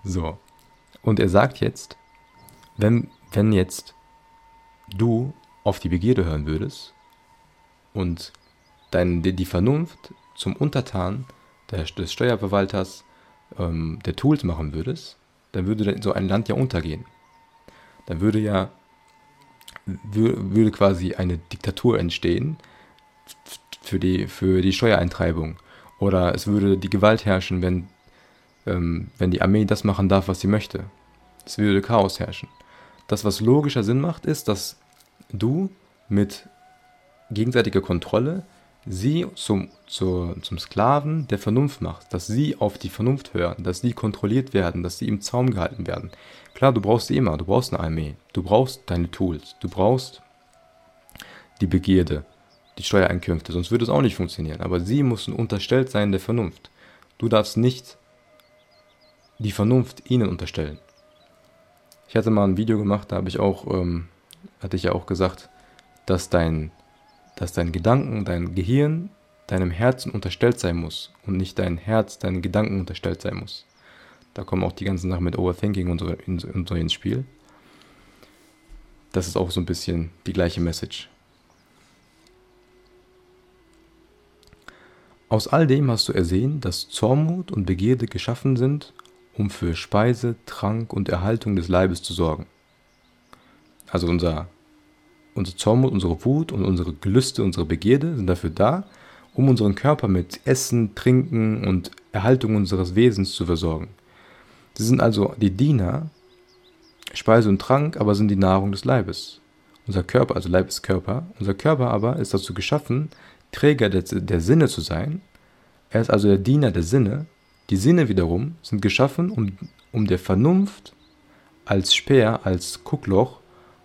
So. Und er sagt jetzt, wenn, wenn jetzt du auf die Begierde hören würdest und dein, die Vernunft zum Untertan des Steuerverwalters ähm, der Tools machen würdest, dann würde so ein Land ja untergehen. Dann würde ja würde quasi eine Diktatur entstehen für die, für die Steuereintreibung. Oder es würde die Gewalt herrschen, wenn, ähm, wenn die Armee das machen darf, was sie möchte. Es würde Chaos herrschen. Das, was logischer Sinn macht, ist, dass du mit gegenseitiger Kontrolle sie zum, zur, zum Sklaven der Vernunft machst, dass sie auf die Vernunft hören, dass sie kontrolliert werden, dass sie im Zaum gehalten werden. Klar, du brauchst sie immer, du brauchst eine Armee, du brauchst deine Tools, du brauchst die Begierde, die Steuereinkünfte, sonst würde es auch nicht funktionieren. Aber sie müssen unterstellt sein der Vernunft. Du darfst nicht die Vernunft ihnen unterstellen. Ich hatte mal ein Video gemacht, da habe ich auch, ähm, hatte ich ja auch gesagt, dass dein dass dein Gedanken, dein Gehirn deinem Herzen unterstellt sein muss und nicht dein Herz deinen Gedanken unterstellt sein muss. Da kommen auch die ganzen Sachen mit Overthinking und so, und so ins Spiel. Das ist auch so ein bisschen die gleiche Message. Aus all dem hast du ersehen, dass Zornmut und Begierde geschaffen sind, um für Speise, Trank und Erhaltung des Leibes zu sorgen. Also unser unser Zornmut, unsere Wut und unsere Gelüste, unsere Begierde sind dafür da, um unseren Körper mit Essen, Trinken und Erhaltung unseres Wesens zu versorgen. Sie sind also die Diener, Speise und Trank, aber sind die Nahrung des Leibes. Unser Körper, also Leib ist Körper, unser Körper aber ist dazu geschaffen, Träger der, der Sinne zu sein. Er ist also der Diener der Sinne. Die Sinne wiederum sind geschaffen, um, der Vernunft als Speer, als Guckloch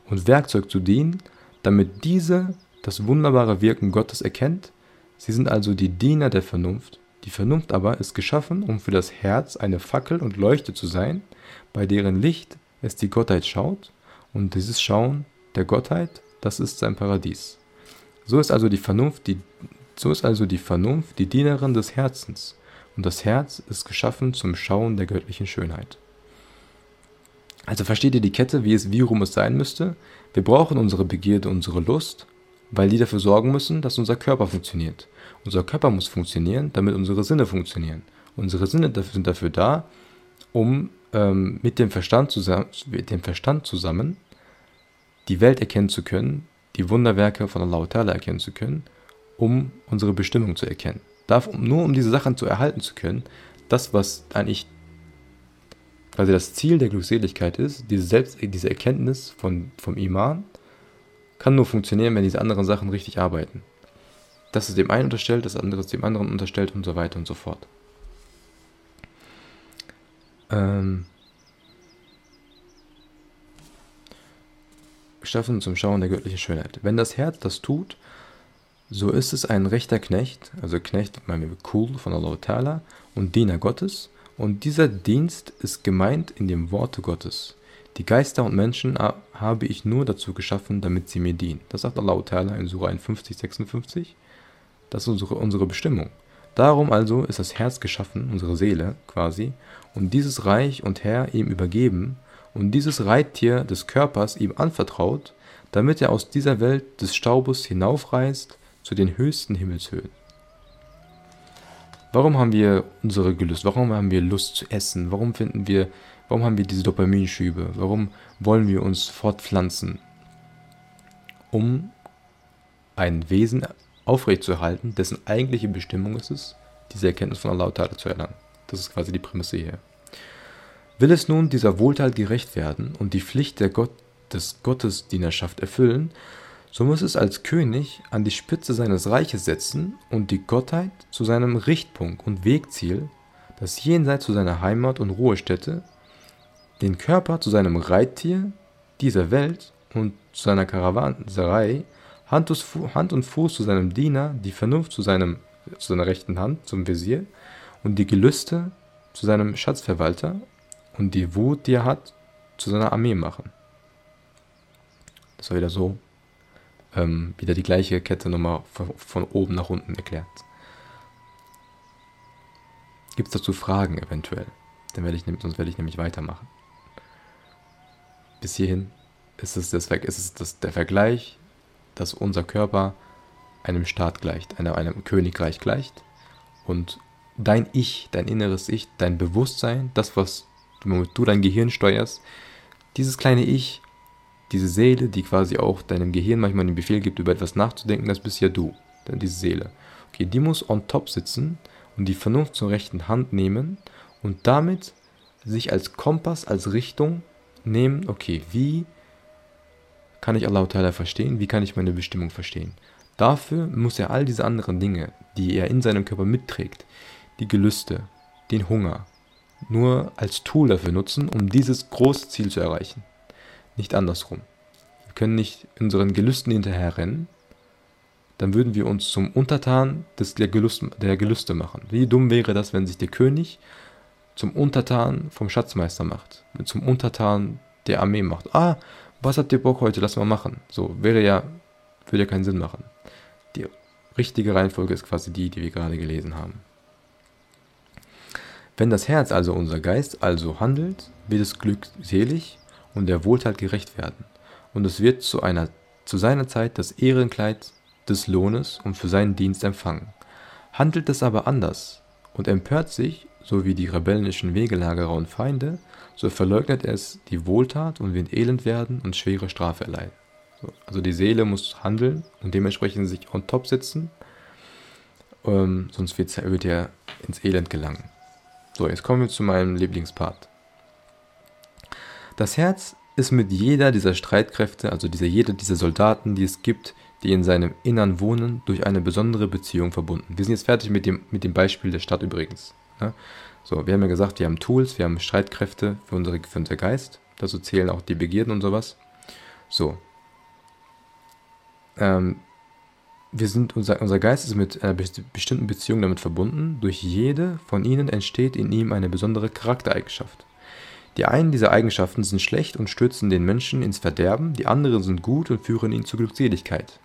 und Werkzeug zu dienen, damit diese das wunderbare Wirken Gottes erkennt. Sie sind also die Diener der Vernunft, Die Vernunft aber ist geschaffen, um für das Herz eine Fackel und Leuchte zu sein, bei deren Licht es die Gottheit schaut, und dieses Schauen der Gottheit, das ist sein Paradies. So ist also die Vernunft die, so ist also die Vernunft die Dienerin des Herzens, und das Herz ist geschaffen zum Schauen der göttlichen Schönheit. Also versteht ihr die Kette, wie es wie rum es sein müsste? Wir brauchen unsere Begierde, unsere Lust, weil die dafür sorgen müssen, dass unser Körper funktioniert. Unser Körper muss funktionieren, damit unsere Sinne funktionieren. Unsere Sinne sind dafür da, um ähm, mit, dem Verstand zusammen, mit dem Verstand zusammen die Welt erkennen zu können, die Wunderwerke von Allah erkennen zu können, um unsere Bestimmung zu erkennen. Darf, nur um diese Sachen zu erhalten zu können, das, was eigentlich quasi das Ziel der Glückseligkeit ist, diese, Selbst, diese Erkenntnis von, vom Iman, kann nur funktionieren, wenn diese anderen Sachen richtig arbeiten. Das ist dem einen unterstellt, das andere ist dem anderen unterstellt und so weiter und so fort. Ähm, geschaffen zum Schauen der göttlichen Schönheit. Wenn das Herz das tut, so ist es ein rechter Knecht, also Knecht, meinen wir Kul von Allah Ta'ala und Diener Gottes. Und dieser Dienst ist gemeint in dem Worte Gottes. Die Geister und Menschen habe ich nur dazu geschaffen, damit sie mir dienen. Das sagt Allah Ta'ala in Surah 51, 56. Das ist unsere, unsere Bestimmung. Darum also ist das Herz geschaffen, unsere Seele quasi, und dieses Reich und Herr ihm übergeben und dieses Reittier des Körpers ihm anvertraut, damit er aus dieser Welt des Staubes hinaufreist zu den höchsten Himmelshöhen. Warum haben wir unsere Gelüste? Warum haben wir Lust zu essen? Warum finden wir, warum haben wir diese Dopaminschübe? Warum wollen wir uns fortpflanzen? Um ein Wesen aufrechtzuerhalten, dessen eigentliche Bestimmung ist es, diese Erkenntnis von Allah Ta'ala zu erlangen. Das ist quasi die Prämisse hier. Will es nun dieser Wohltat gerecht werden und die Pflicht der Gott, des Gottesdienerschaft erfüllen, so muss es als König an die Spitze seines Reiches setzen und die Gottheit zu seinem Richtpunkt und Wegziel, das Jenseits zu seiner Heimat und Ruhestätte, den Körper zu seinem Reittier dieser Welt und zu seiner Karawanserei Hand und Fuß zu seinem Diener, die Vernunft zu, seinem, zu seiner rechten Hand, zum Visier, und die Gelüste zu seinem Schatzverwalter und die Wut, die er hat, zu seiner Armee machen. Das war wieder so, ähm, wieder die gleiche Kette nochmal von, von oben nach unten erklärt. Gibt es dazu Fragen eventuell? Dann werde ich, sonst werde ich nämlich weitermachen. Bis hierhin ist es, das, ist es das, der Vergleich dass unser Körper einem Staat gleicht, einem, einem Königreich gleicht. Und dein Ich, dein inneres Ich, dein Bewusstsein, das, was womit du dein Gehirn steuerst, dieses kleine Ich, diese Seele, die quasi auch deinem Gehirn manchmal den Befehl gibt, über etwas nachzudenken, das bist ja du, diese Seele. Okay, die muss on top sitzen und die Vernunft zur rechten Hand nehmen und damit sich als Kompass, als Richtung nehmen, okay, wie kann ich Allah Ta'ala verstehen? Wie kann ich meine Bestimmung verstehen? Dafür muss er all diese anderen Dinge, die er in seinem Körper mitträgt, die Gelüste, den Hunger, nur als Tool dafür nutzen, um dieses große Ziel zu erreichen. Nicht andersrum. Wir können nicht unseren Gelüsten hinterherrennen, dann würden wir uns zum Untertan des, der, Gelust, der Gelüste machen. Wie dumm wäre das, wenn sich der König zum Untertan vom Schatzmeister macht, zum Untertan der Armee macht. Ah, was habt ihr Bock heute, lass mal machen. So, wäre ja, würde ja keinen Sinn machen. Die richtige Reihenfolge ist quasi die, die wir gerade gelesen haben. Wenn das Herz, also unser Geist, also handelt, wird es glückselig und der Wohltat gerecht werden. Und es wird zu, einer, zu seiner Zeit das Ehrenkleid des Lohnes und für seinen Dienst empfangen. Handelt es aber anders und empört sich, so wie die rebellischen Wegelagerer und Feinde, so verleugnet es die Wohltat und wird elend werden und schwere Strafe erleiden. So, also die Seele muss handeln und dementsprechend sich on top sitzen, ähm, sonst wird er ins Elend gelangen. So, jetzt kommen wir zu meinem Lieblingspart. Das Herz ist mit jeder dieser Streitkräfte, also dieser, jeder dieser Soldaten, die es gibt, die in seinem Innern wohnen, durch eine besondere Beziehung verbunden. Wir sind jetzt fertig mit dem, mit dem Beispiel der Stadt übrigens. Ne? So, wir haben ja gesagt, wir haben Tools, wir haben Streitkräfte für, unsere, für unser Geist. Dazu zählen auch die Begierden und sowas. So. Ähm, wir sind, unser, unser Geist ist mit einer bestimmten Beziehung damit verbunden. Durch jede von ihnen entsteht in ihm eine besondere Charaktereigenschaft. Die einen dieser Eigenschaften sind schlecht und stürzen den Menschen ins Verderben, die anderen sind gut und führen ihn zur Glückseligkeit.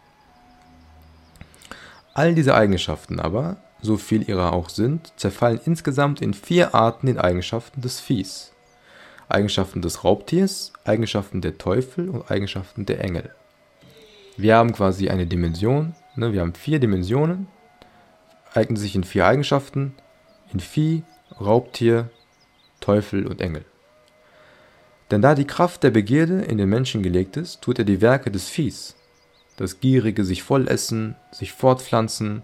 All diese Eigenschaften aber, so viel ihrer auch sind, zerfallen insgesamt in vier Arten den Eigenschaften des Viehs. Eigenschaften des Raubtiers, Eigenschaften der Teufel und Eigenschaften der Engel. Wir haben quasi eine Dimension, ne? wir haben vier Dimensionen, eignen sich in vier Eigenschaften, in Vieh, Raubtier, Teufel und Engel. Denn da die Kraft der Begierde in den Menschen gelegt ist, tut er die Werke des Viehs, das gierige sich vollessen, sich fortpflanzen,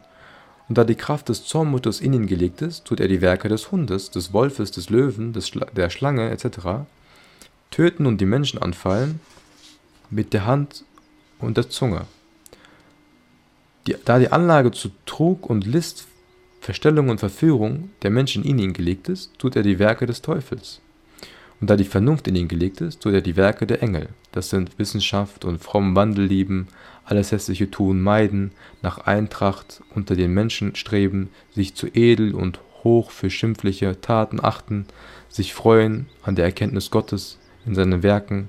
und da die Kraft des Zornmutters in ihn gelegt ist, tut er die Werke des Hundes, des Wolfes, des Löwen, des Schla der Schlange etc. töten und die Menschen anfallen mit der Hand und der Zunge. Die, da die Anlage zu Trug und List, Verstellung und Verführung der Menschen in ihn gelegt ist, tut er die Werke des Teufels. Und da die Vernunft in ihn gelegt ist, tut er die Werke der Engel. Das sind Wissenschaft und frommen Wandel lieben, alles hässliche tun meiden, nach Eintracht unter den Menschen streben, sich zu edel und hoch für schimpfliche Taten achten, sich freuen an der Erkenntnis Gottes in seinen Werken,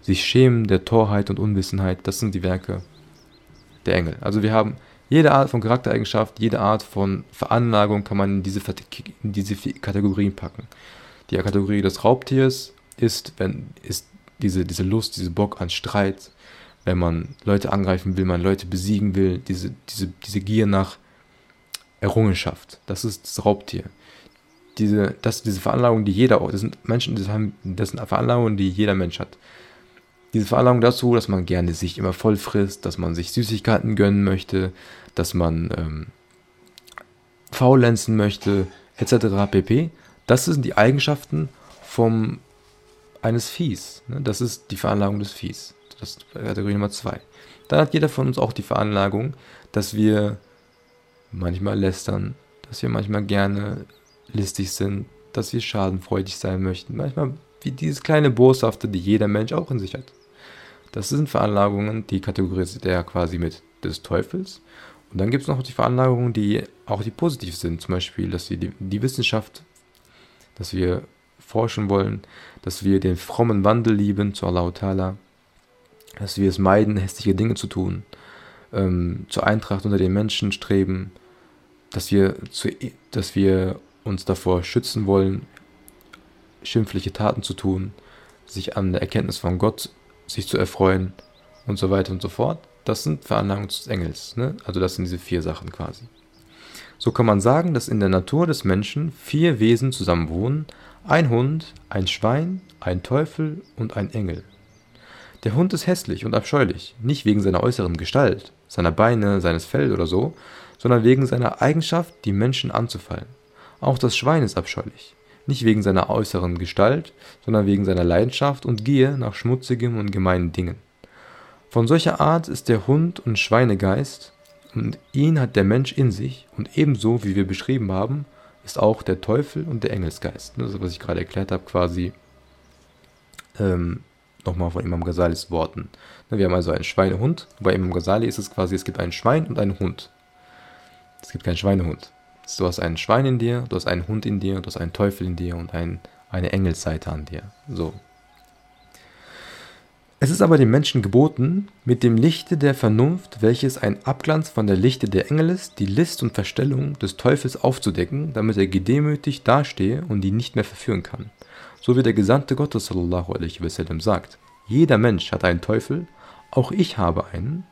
sich schämen der Torheit und Unwissenheit, das sind die Werke der Engel. Also wir haben jede Art von Charaktereigenschaft, jede Art von Veranlagung kann man in diese, in diese Kategorien packen. Die Kategorie des Raubtiers ist, wenn, ist diese, diese Lust, diese Bock an Streit, wenn man Leute angreifen will, man Leute besiegen will, diese, diese, diese Gier nach Errungenschaft. Das ist das Raubtier. Diese, das, diese Veranlagung, die jeder, das sind Menschen, das, haben, das sind Veranlagungen, die jeder Mensch hat. Diese Veranlagung dazu, dass man gerne sich immer voll frisst, dass man sich Süßigkeiten gönnen möchte, dass man ähm, faulenzen möchte, etc. pp. Das sind die Eigenschaften vom, eines Viehs. Ne? Das ist die Veranlagung des Viehs. Das ist Kategorie Nummer zwei. Dann hat jeder von uns auch die Veranlagung, dass wir manchmal lästern, dass wir manchmal gerne listig sind, dass wir schadenfreudig sein möchten. Manchmal wie dieses kleine Boshafte, die jeder Mensch auch in sich hat. Das sind Veranlagungen, die kategorisiert er quasi mit des Teufels. Und dann gibt es noch die Veranlagungen, die auch die positiv sind. Zum Beispiel, dass die, die Wissenschaft dass wir forschen wollen, dass wir den frommen Wandel lieben zu Allah Ta'ala, dass wir es meiden, hässliche Dinge zu tun, ähm, zur Eintracht unter den Menschen streben, dass wir, zu, dass wir uns davor schützen wollen, schimpfliche Taten zu tun, sich an der Erkenntnis von Gott sich zu erfreuen und so weiter und so fort. Das sind Veranlagungen des Engels. Ne? Also das sind diese vier Sachen quasi. So kann man sagen, dass in der Natur des Menschen vier Wesen zusammenwohnen, ein Hund, ein Schwein, ein Teufel und ein Engel. Der Hund ist hässlich und abscheulich, nicht wegen seiner äußeren Gestalt, seiner Beine, seines Fells oder so, sondern wegen seiner Eigenschaft, die Menschen anzufallen. Auch das Schwein ist abscheulich, nicht wegen seiner äußeren Gestalt, sondern wegen seiner Leidenschaft und Gier nach schmutzigem und gemeinen Dingen. Von solcher Art ist der Hund und Schweinegeist, und ihn hat der Mensch in sich und ebenso, wie wir beschrieben haben, ist auch der Teufel und der Engelsgeist. Das ist, was ich gerade erklärt habe, quasi ähm, nochmal von Imam Ghazalis Worten. Wir haben also einen Schweinehund. Bei Imam Ghazali ist es quasi, es gibt ein Schwein und einen Hund. Es gibt keinen Schweinehund. Du hast ein Schwein in dir, du hast einen Hund in dir, du hast einen Teufel in dir und ein, eine Engelsseite an dir. So, es ist aber dem Menschen geboten, mit dem Lichte der Vernunft, welches ein Abglanz von der Lichte der Engel ist, die List und Verstellung des Teufels aufzudecken, damit er gedemütigt dastehe und ihn nicht mehr verführen kann. So wie der Gesandte Gottes sallallahu alaihi wasallam sagt: Jeder Mensch hat einen Teufel, auch ich habe einen,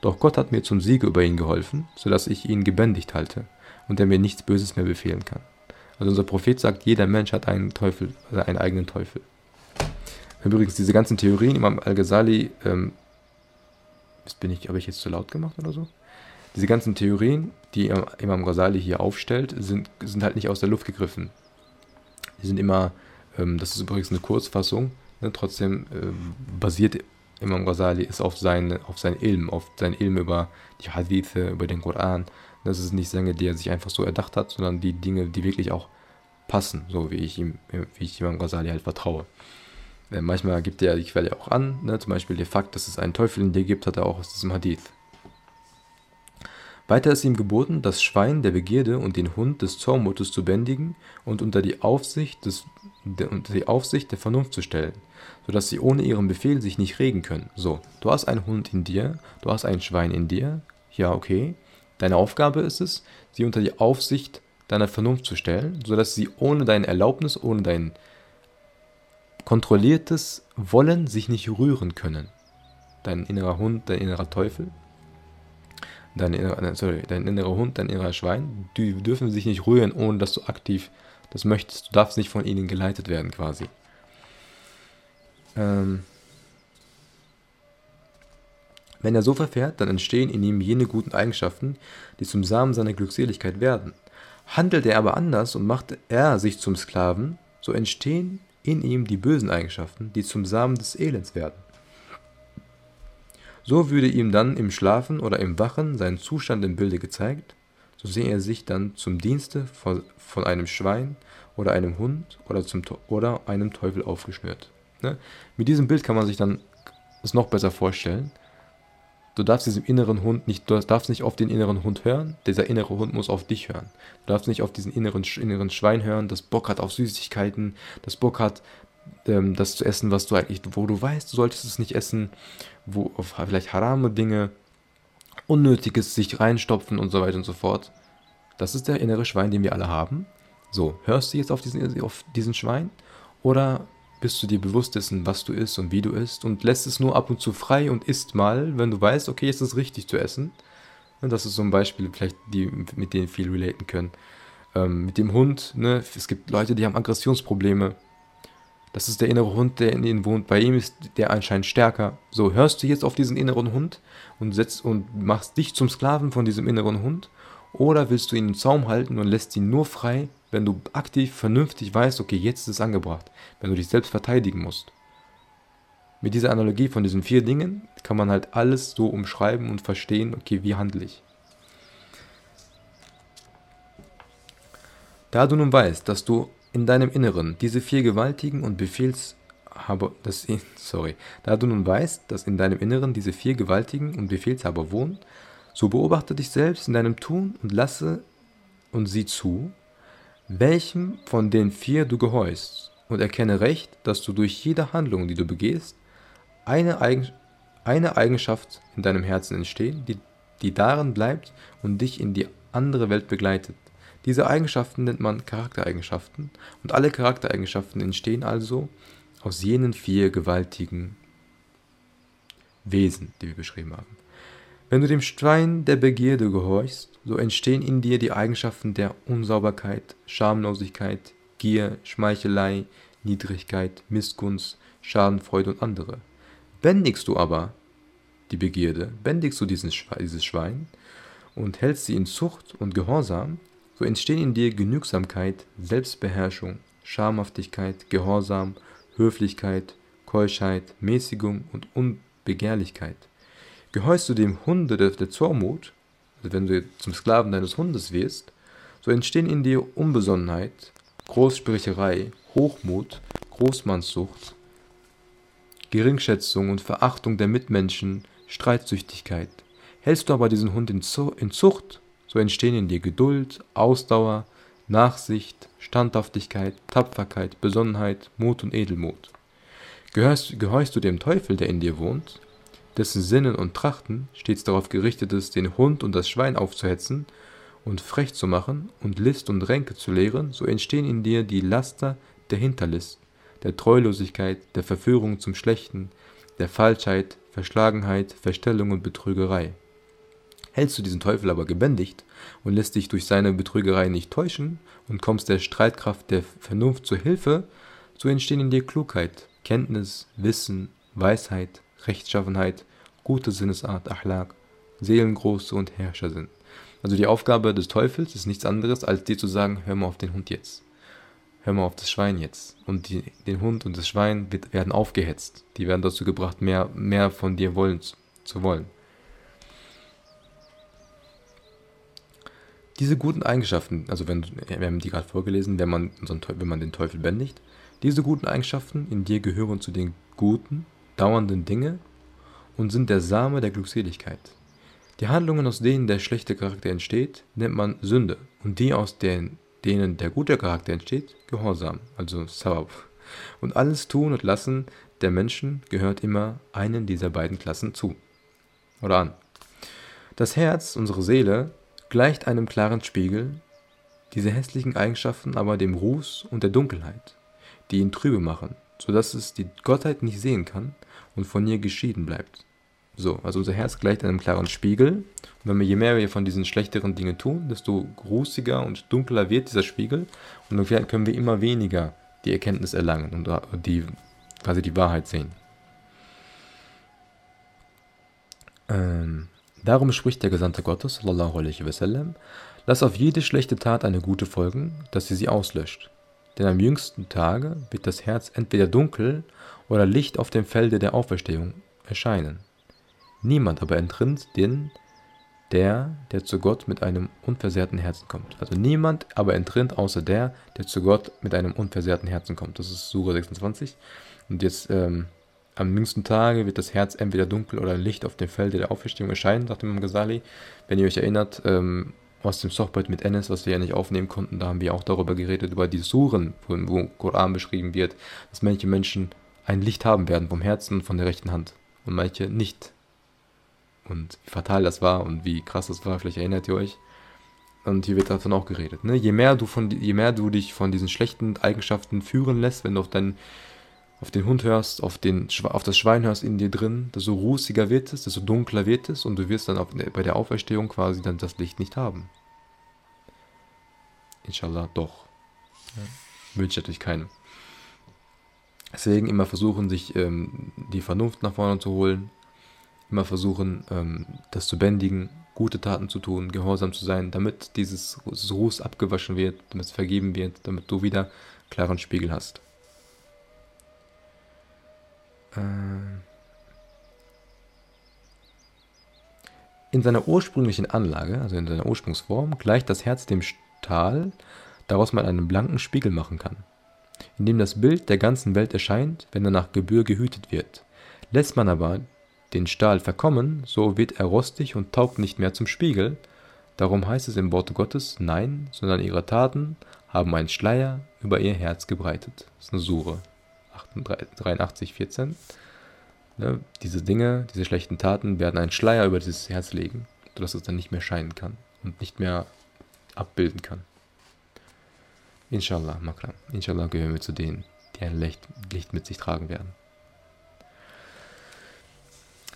doch Gott hat mir zum Siege über ihn geholfen, sodass ich ihn gebändigt halte und er mir nichts Böses mehr befehlen kann. Also unser Prophet sagt, jeder Mensch hat einen Teufel, also einen eigenen Teufel. Übrigens, diese ganzen Theorien, Imam Al-Ghazali, ähm, bin ich, habe ich jetzt zu laut gemacht oder so? Diese ganzen Theorien, die Imam Ghazali hier aufstellt, sind, sind halt nicht aus der Luft gegriffen. Die sind immer, ähm, das ist übrigens eine Kurzfassung, ne, trotzdem ähm, basiert Imam Ghazali ist auf sein, auf sein Ilm, auf sein Ilm über die Hadithe, über den Koran. Das ist nicht Dinge, die er sich einfach so erdacht hat, sondern die Dinge, die wirklich auch passen, so wie ich ihm, wie ich Imam Ghazali halt vertraue. Manchmal gibt er die Quelle auch an, ne? zum Beispiel der Fakt, dass es einen Teufel in dir gibt, hat er auch aus diesem Hadith. Weiter ist ihm geboten, das Schwein der Begierde und den Hund des Zornmutes zu bändigen und unter die Aufsicht, des, der, unter die Aufsicht der Vernunft zu stellen, sodass sie ohne ihren Befehl sich nicht regen können. So, du hast einen Hund in dir, du hast ein Schwein in dir, ja, okay. Deine Aufgabe ist es, sie unter die Aufsicht deiner Vernunft zu stellen, sodass sie ohne deine Erlaubnis, ohne dein kontrolliertes Wollen sich nicht rühren können. Dein innerer Hund, dein innerer Teufel dein innerer, sorry, dein innerer Hund, dein innerer Schwein, die dürfen sich nicht rühren, ohne dass du aktiv das möchtest. Du darfst nicht von ihnen geleitet werden, quasi. Ähm, wenn er so verfährt, dann entstehen in ihm jene guten Eigenschaften, die zum Samen seiner Glückseligkeit werden. Handelt er aber anders und macht er sich zum Sklaven, so entstehen in ihm die bösen Eigenschaften, die zum Samen des Elends werden. So würde ihm dann im Schlafen oder im Wachen sein Zustand im Bilde gezeigt, so sehe er sich dann zum Dienste von, einem Schwein oder einem Hund oder, zum, oder einem Teufel aufgeschnürt. Ne? Mit diesem Bild kann man sich dann es noch besser vorstellen. Du darfst diesem inneren Hund nicht, du darfst nicht auf den inneren Hund hören, dieser innere Hund muss auf dich hören. Du darfst nicht auf diesen inneren, inneren Schwein hören, das Bock hat auf Süßigkeiten, das Bock hat, ähm, das zu essen, was du eigentlich, wo du weißt, du solltest es nicht essen, wo auf vielleicht harame Dinge, Unnötiges sich reinstopfen und so weiter und so fort. Das ist der innere Schwein, den wir alle haben. So, hörst du jetzt auf diesen, auf diesen Schwein oder bist du dir bewusst dessen, was du isst und wie du isst und lässt es nur ab und zu frei und isst mal, wenn du weißt, okay, jetzt ist es richtig zu essen. Und das ist so ein Beispiel, vielleicht die, mit denen viel relaten können. Ähm, mit dem Hund, ne, es gibt Leute, die haben Aggressionsprobleme. Das ist der innere Hund, der in ihnen wohnt. Bei ihm ist der anscheinend stärker. So, hörst du jetzt auf diesen inneren Hund und setzt und machst dich zum Sklaven von diesem inneren Hund? Oder willst du ihn im Zaum halten und lässt ihn nur frei, wenn du aktiv, vernünftig weißt, okay, jetzt ist es angebracht, wenn du dich selbst verteidigen musst? Mit dieser Analogie von diesen vier Dingen kann man halt alles so umschreiben und verstehen, okay, wie handle ich? Da du nun weißt, dass du in deinem Inneren diese vier gewaltigen und Befehlshaber, das, [LAUGHS] sorry, da du nun weißt, dass in deinem Inneren diese vier gewaltigen und Befehlshaber wohnen, so beobachte dich selbst in deinem Tun und lasse und sieh zu, welchem von den vier du gehorchst und erkenne recht, dass du durch jede Handlung, die du begehst, eine, Eigen, eine Eigenschaft in deinem Herzen entsteht, die, die darin bleibt und dich in die andere Welt begleitet. Diese Eigenschaften nennt man Charaktereigenschaften und alle Charaktereigenschaften entstehen also aus jenen vier gewaltigen Wesen, die wir beschrieben haben. Wenn du dem Stein der Begierde gehorchst, so entstehen in dir die Eigenschaften der Unsauberkeit, Schamlosigkeit, Gier, Schmeichelei, Niedrigkeit, Missgunst, Schadenfreude und andere. Bändigst du aber die Begierde, bändigst du dieses Schwein und hältst sie in Zucht und Gehorsam, so entstehen in dir Genügsamkeit, Selbstbeherrschung, Schamhaftigkeit, Gehorsam, Höflichkeit, Keuschheit, Mäßigung und Unbegehrlichkeit. Gehorchst du dem Hunde der, Zormut, wenn du zum Sklaven deines Hundes wirst, so entstehen in dir Unbesonnenheit, Großsprecherei, Hochmut, Großmannssucht, Geringschätzung und Verachtung der Mitmenschen, Streitsüchtigkeit. Hältst du aber diesen Hund in, Zucht, so entstehen in dir Geduld, Ausdauer, Nachsicht, Standhaftigkeit, Tapferkeit, Besonnenheit, Mut und Edelmut. Gehörst, gehorchst du dem Teufel, der in dir wohnt, dessen Sinnen und Trachten stets darauf gerichtet ist, den Hund und das Schwein aufzuhetzen und frech zu machen und List und Ränke zu lehren, so entstehen in dir die Laster der Hinterlist, der Treulosigkeit, der Verführung zum Schlechten, der Falschheit, Verschlagenheit, Verstellung und Betrügerei. Hältst du diesen Teufel aber gebändigt und lässt dich durch seine Betrügerei nicht täuschen und kommst der Streitkraft der Vernunft zur Hilfe, so entstehen in dir Klugheit, Kenntnis, Wissen, Weisheit, Rechtschaffenheit, gute Sinnesart, Achlaq, Seelengroße und Herrschersinn. Also die Aufgabe des Teufels ist nichts anderes, als dir zu sagen, hör mal auf den Hund jetzt. Hör mal auf das Schwein jetzt. Und die, den Hund und das Schwein werden aufgehetzt. Die werden dazu gebracht, mehr, mehr von dir wollen, zu wollen. Diese guten Eigenschaften, also wenn, wir haben die gerade vorgelesen, wenn man, wenn man den Teufel bändigt, diese guten Eigenschaften in dir gehören zu den guten, dauernden Dinge und sind der Same der Glückseligkeit. Die Handlungen, aus denen der schlechte Charakter entsteht, nennt man Sünde. Und die, aus denen, denen der gute Charakter entsteht, Gehorsam, also Sawab. Und alles Tun und Lassen der Menschen gehört immer einen dieser beiden Klassen zu. Oder an. Das Herz, unsere Seele, gleicht einem klaren Spiegel, diese hässlichen Eigenschaften aber dem Ruß und der Dunkelheit, die ihn trübe machen, so dass es die Gottheit nicht sehen kann und von ihr geschieden bleibt. So, also unser Herz gleicht einem klaren Spiegel. Und wenn wir, je mehr wir von diesen schlechteren Dingen tun, desto rußiger und dunkler wird dieser Spiegel. Und dann können wir immer weniger die Erkenntnis erlangen und die, quasi die Wahrheit sehen. Ähm, darum spricht der Gesandte Gottes, sallallahu alaihi wasallam, lass auf jede schlechte Tat eine gute folgen, dass sie sie auslöscht. Denn am jüngsten Tage wird das Herz entweder dunkel oder Licht auf dem Felde der Auferstehung erscheinen. Niemand aber entrinnt den, der, der zu Gott mit einem unversehrten Herzen kommt. Also niemand aber entrinnt außer der, der zu Gott mit einem unversehrten Herzen kommt. Das ist Sura 26. Und jetzt ähm, am jüngsten Tage wird das Herz entweder dunkel oder Licht auf dem Felde der Auferstehung erscheinen, sagt Imam Ghazali. Wenn ihr euch erinnert, ähm, aus dem Sochbeit mit Enes, was wir ja nicht aufnehmen konnten, da haben wir auch darüber geredet, über die Suren, wo im Koran beschrieben wird, dass manche Menschen ein Licht haben werden vom Herzen und von der rechten Hand und manche nicht. Und wie fatal das war und wie krass das war, vielleicht erinnert ihr euch. Und hier wird davon auch geredet. Ne? Je, mehr du von, je mehr du dich von diesen schlechten Eigenschaften führen lässt, wenn du auf, dein, auf den Hund hörst, auf, den, auf das Schwein hörst in dir drin, desto rußiger wird es, desto dunkler wird es und du wirst dann auf, bei der Auferstehung quasi dann das Licht nicht haben. Inshallah doch. Ja. Wünsche ich natürlich keinem. Deswegen immer versuchen, sich ähm, die Vernunft nach vorne zu holen. Immer versuchen, ähm, das zu bändigen, gute Taten zu tun, gehorsam zu sein, damit dieses Ruß abgewaschen wird, damit es vergeben wird, damit du wieder klaren Spiegel hast. Äh in seiner ursprünglichen Anlage, also in seiner Ursprungsform, gleicht das Herz dem Stahl, daraus man einen blanken Spiegel machen kann in dem das Bild der ganzen Welt erscheint, wenn er nach Gebühr gehütet wird. Lässt man aber den Stahl verkommen, so wird er rostig und taugt nicht mehr zum Spiegel. Darum heißt es im Worte Gottes, nein, sondern ihre Taten haben einen Schleier über ihr Herz gebreitet. Das ist eine Sure, 83, 14. Ne, diese Dinge, diese schlechten Taten werden einen Schleier über dieses Herz legen, sodass es dann nicht mehr scheinen kann und nicht mehr abbilden kann. Inshallah, Makram. Inshallah gehören wir zu denen, die ein Licht, Licht mit sich tragen werden.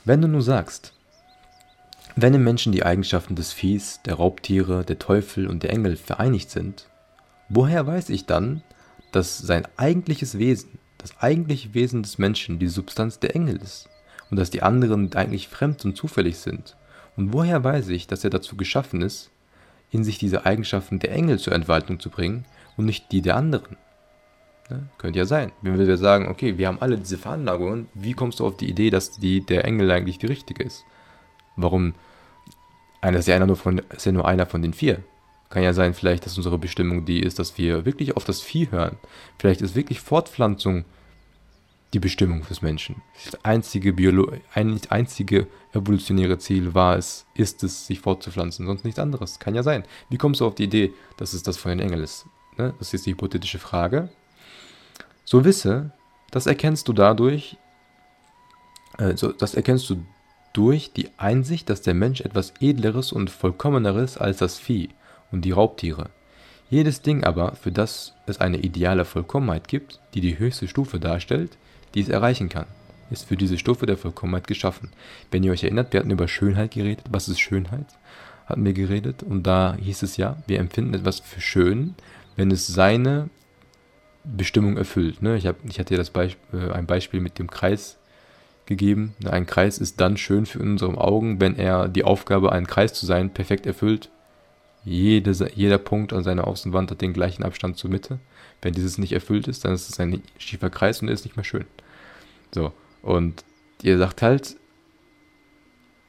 Wenn du nun sagst, wenn im Menschen die Eigenschaften des Viehs, der Raubtiere, der Teufel und der Engel vereinigt sind, woher weiß ich dann, dass sein eigentliches Wesen, das eigentliche Wesen des Menschen die Substanz der Engel ist und dass die anderen eigentlich fremd und zufällig sind? Und woher weiß ich, dass er dazu geschaffen ist, in sich diese Eigenschaften der Engel zur Entfaltung zu bringen und nicht die der anderen. Ja, könnte ja sein. Wenn wir sagen, okay, wir haben alle diese Veranlagungen, wie kommst du auf die Idee, dass die, der Engel eigentlich die richtige ist? Warum? Einer ist ja, einer nur von, ist ja nur einer von den vier. Kann ja sein, vielleicht, dass unsere Bestimmung die ist, dass wir wirklich auf das Vieh hören. Vielleicht ist wirklich Fortpflanzung die Bestimmung des Menschen. Das einzige, Biolo ein, einzige evolutionäre Ziel war es, ist es, sich fortzupflanzen, sonst nichts anderes. Kann ja sein. Wie kommst du auf die Idee, dass es das von den Engel ist? ne, das ist die hypothetische Frage, so wisse, das erkennst du dadurch, äh, so, das erkennst du durch die Einsicht, dass der Mensch etwas Edleres und Vollkommeneres als das Vieh und die Raubtiere. Jedes Ding aber, für das es eine ideale Vollkommenheit gibt, die die höchste Stufe darstellt, die es erreichen kann, ist für diese Stufe der Vollkommenheit geschaffen. Wenn ihr euch erinnert, wir hatten über Schönheit geredet. Was ist Schönheit? Hatten wir geredet. Und da hieß es ja, wir empfinden etwas für schön, wenn es seine Bestimmung erfüllt. Ne? Ich, hab, ich hatte ja das Beisp äh, ein Beispiel mit dem Kreis gegeben. Ein Kreis ist dann schön für unsere Augen, wenn er die Aufgabe, ein Kreis zu sein, perfekt erfüllt. Jede, jeder Punkt an seiner Außenwand hat den gleichen Abstand zur Mitte. Wenn dieses nicht erfüllt ist, dann ist es ein schiefer Kreis und er ist nicht mehr schön. So, und ihr sagt halt,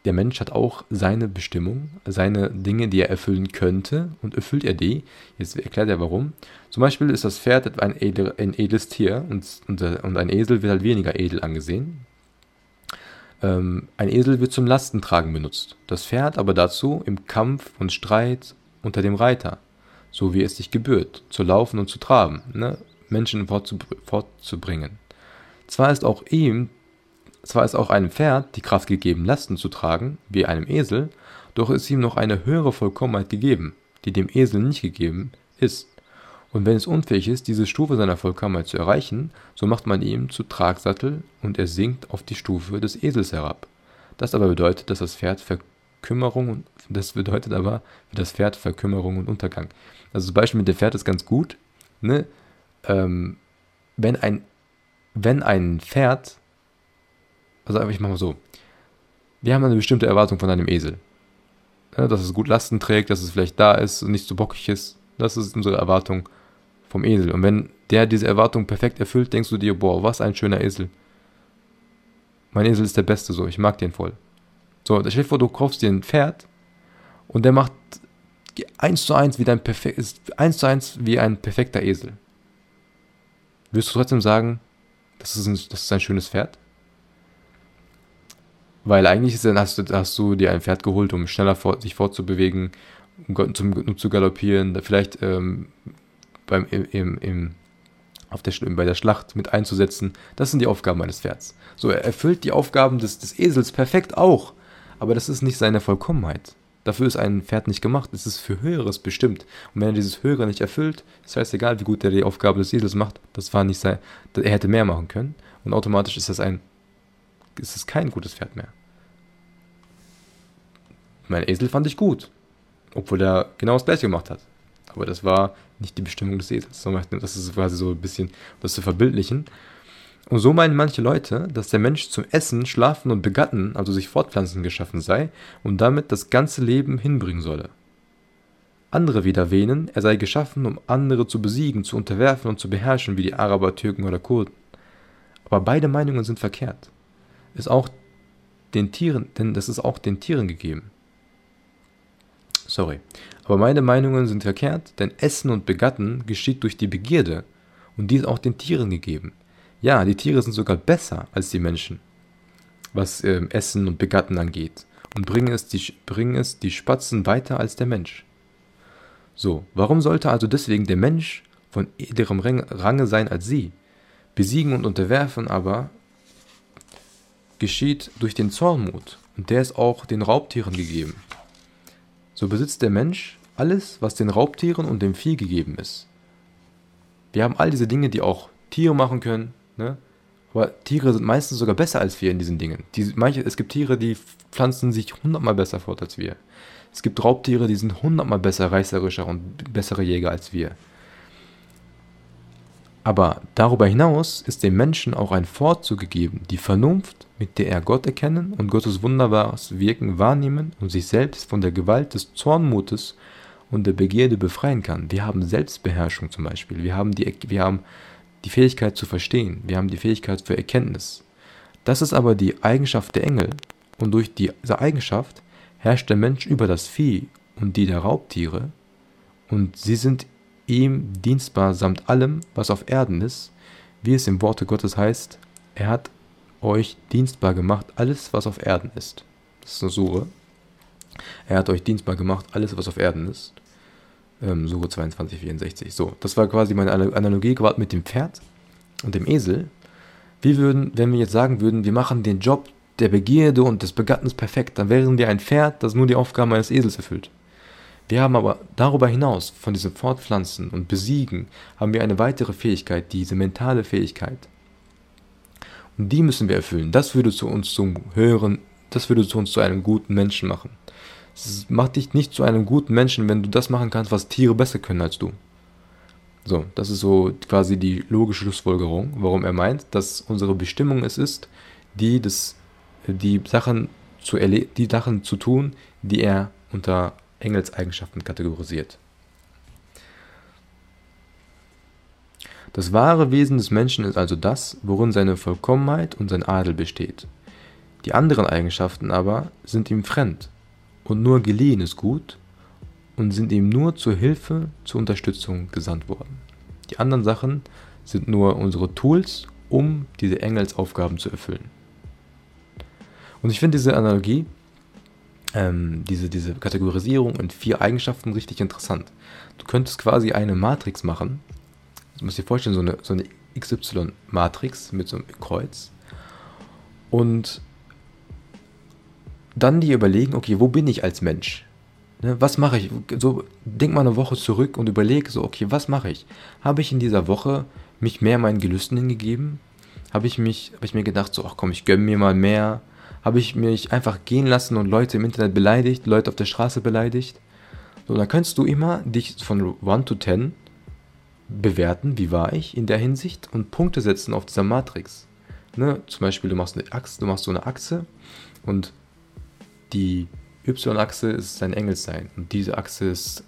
der Mensch hat auch seine Bestimmung, seine Dinge, die er erfüllen könnte und erfüllt er die. Jetzt erklärt er warum. Zum Beispiel ist das Pferd ein, edel, ein edles Tier und, und, und, ein Esel wird halt weniger edel angesehen. Ähm, ein Esel wird zum Lastentragen benutzt, das Pferd aber dazu im Kampf und Streit unter dem Reiter, so wie es sich gebührt, zu laufen und zu traben, ne? Menschen fortzubringen. Zwar ist auch ihm, zwar ist auch einem Pferd die Kraft gegeben, Lasten zu tragen, wie einem Esel, doch ist ihm noch eine höhere Vollkommenheit gegeben, die dem Esel nicht gegeben ist. Und wenn es unfähig ist, diese Stufe seiner Vollkommenheit zu erreichen, so macht man ihn zu Tragsattel und er sinkt auf die Stufe des Esels herab. Das aber bedeutet, dass das Pferd Verkümmerung und das bedeutet aber für das Pferd Verkümmerung und Untergang. Also das Beispiel mit dem Pferd ist ganz gut. Ne? Ähm, wenn ein wenn ein Pferd, also ich mache mal so, wir haben eine bestimmte Erwartung von einem Esel. Ja, dass es gut Lasten trägt, dass es vielleicht da ist und nicht so bockig ist. Das ist unsere Erwartung vom Esel. Und wenn der diese Erwartung perfekt erfüllt, denkst du dir, boah, was ein schöner Esel. Mein Esel ist der Beste so, ich mag den voll. So, stell dir vor, du kaufst dir ein Pferd und der macht eins zu eins wie dein perfekt, ist eins zu eins wie ein perfekter Esel. Wirst du trotzdem sagen, das ist ein, das ist ein schönes Pferd? Weil eigentlich ist, hast, du, hast du dir ein Pferd geholt, um schneller vor, sich fortzubewegen, um, zum, um zu galoppieren, vielleicht ähm, beim, im, im, auf der, bei der Schlacht mit einzusetzen. Das sind die Aufgaben eines Pferds. So, er erfüllt die Aufgaben des, des Esels perfekt auch, aber das ist nicht seine Vollkommenheit. Dafür ist ein Pferd nicht gemacht, es ist für Höheres bestimmt. Und wenn er dieses Höhere nicht erfüllt, ist heißt wie gut er die Aufgabe des Esels macht, das war nicht sein, er hätte mehr machen können. Und automatisch ist das ein, ist es kein gutes Pferd mehr. Mein Esel fand ich gut, obwohl er genau das gleiche gemacht hat. Aber das war nicht die Bestimmung des Esels. Das ist quasi so ein bisschen das zu verbildlichen. Und so meinen manche Leute, dass der Mensch zum Essen, Schlafen und Begatten, also sich fortpflanzen, geschaffen sei und damit das ganze Leben hinbringen solle. Andere wieder wähnen, er sei geschaffen, um andere zu besiegen, zu unterwerfen und zu beherrschen, wie die Araber, Türken oder Kurden. Aber beide Meinungen sind verkehrt. Ist auch den Tieren, denn das ist auch den Tieren gegeben. Sorry. Aber meine Meinungen sind verkehrt, denn Essen und Begatten geschieht durch die Begierde und die ist auch den Tieren gegeben. Ja, die Tiere sind sogar besser als die Menschen, was äh, Essen und Begatten angeht und bringen es, die, bringen es die Spatzen weiter als der Mensch. So, warum sollte also deswegen der Mensch von edlerem Range sein als sie? Besiegen und unterwerfen aber geschieht durch den Zornmut und der ist auch den Raubtieren gegeben. So besitzt der Mensch alles, was den Raubtieren und dem Vieh gegeben ist. Wir haben all diese Dinge, die auch Tiere machen können, ne? aber Tiere sind meistens sogar besser als wir in diesen Dingen. Die, manche, es gibt Tiere, die pflanzen sich hundertmal besser fort als wir. Es gibt Raubtiere, die sind hundertmal besser, reißerischer und bessere Jäger als wir. Aber darüber hinaus ist dem Menschen auch ein Vorzug gegeben, die Vernunft, mit der er Gott erkennen und Gottes wunderbares Wirken wahrnehmen und sich selbst von der Gewalt des Zornmutes und der Begierde befreien kann. Wir haben Selbstbeherrschung zum Beispiel. Wir haben die, wir haben die Fähigkeit zu verstehen. Wir haben die Fähigkeit für Erkenntnis. Das ist aber die Eigenschaft der Engel. Und durch diese Eigenschaft herrscht der Mensch über das Vieh und die der Raubtiere. Und sie sind ihm dienstbar samt allem, was auf Erden ist, wie es im Worte Gottes heißt, er hat euch dienstbar gemacht, alles, was auf Erden ist. Das ist eine Sure. Er hat euch dienstbar gemacht, alles, was auf Erden ist. Ähm, Sure 22, 64. So, das war quasi meine Analogie gerade mit dem Pferd und dem Esel. Wie würden, wenn wir jetzt sagen würden, wir machen den Job der Begierde und des Begattens perfekt, dann wären wir ein Pferd, das nur die Aufgaben eines Esels erfüllt. Wir haben aber darüber hinaus, von diesem Fortpflanzen und Besiegen, haben wir eine weitere Fähigkeit, diese mentale Fähigkeit. Die müssen wir erfüllen. Das würde zu uns zum höheren, das würde zu uns zu einem guten Menschen machen. Es macht dich nicht zu einem guten Menschen, wenn du das machen kannst, was Tiere besser können als du. So, das ist so quasi die logische Schlussfolgerung, warum er meint, dass unsere Bestimmung es ist, die, des, die, Sachen zu die Sachen zu tun, die er unter Engelseigenschaften kategorisiert. Das wahre Wesen des Menschen ist also das, worin seine Vollkommenheit und sein Adel besteht. Die anderen Eigenschaften aber sind ihm fremd und nur geliehenes Gut und sind ihm nur zur Hilfe, zur Unterstützung gesandt worden. Die anderen Sachen sind nur unsere Tools, um diese Engelsaufgaben zu erfüllen. Und ich finde diese Analogie, ähm, diese, diese Kategorisierung in vier Eigenschaften richtig interessant. Du könntest quasi eine Matrix machen. Du musst dir vorstellen, so eine, so eine XY-Matrix mit so einem Kreuz. Und dann dir überlegen, okay, wo bin ich als Mensch? Ne, was mache ich? So, denk mal eine Woche zurück und überleg so, okay, was mache ich? Habe ich in dieser Woche mich mehr meinen Gelüsten hingegeben? Habe ich mich, habe ich mir gedacht, so, ach komm, ich gönne mir mal mehr? Habe ich mich einfach gehen lassen und Leute im Internet beleidigt, Leute auf der Straße beleidigt? So, dann kannst du immer dich von 1 to 10 bewerten, wie war ich in der Hinsicht und Punkte setzen auf dieser Matrix. Ne? Zum Beispiel, du machst eine Achse, du machst so eine Achse und die Y-Achse ist dein Engelsein und diese Achse ist,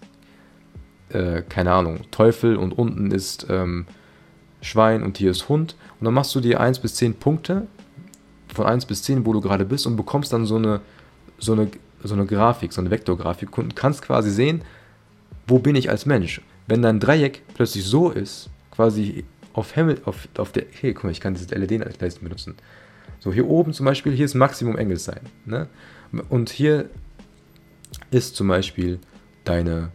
äh, keine Ahnung, Teufel und unten ist ähm, Schwein und hier ist Hund. Und dann machst du dir 1 bis 10 Punkte von 1 bis 10, wo du gerade bist und bekommst dann so eine, so eine, so eine Grafik, so eine Vektorgrafik und kannst quasi sehen, wo bin ich als Mensch. Wenn dein Dreieck plötzlich so ist, quasi auf Himmel, auf, auf der, hey, guck mal, ich kann dieses LED-Leisten benutzen. So, hier oben zum Beispiel, hier ist Maximum Engelsein. Ne? Und hier ist zum Beispiel deine,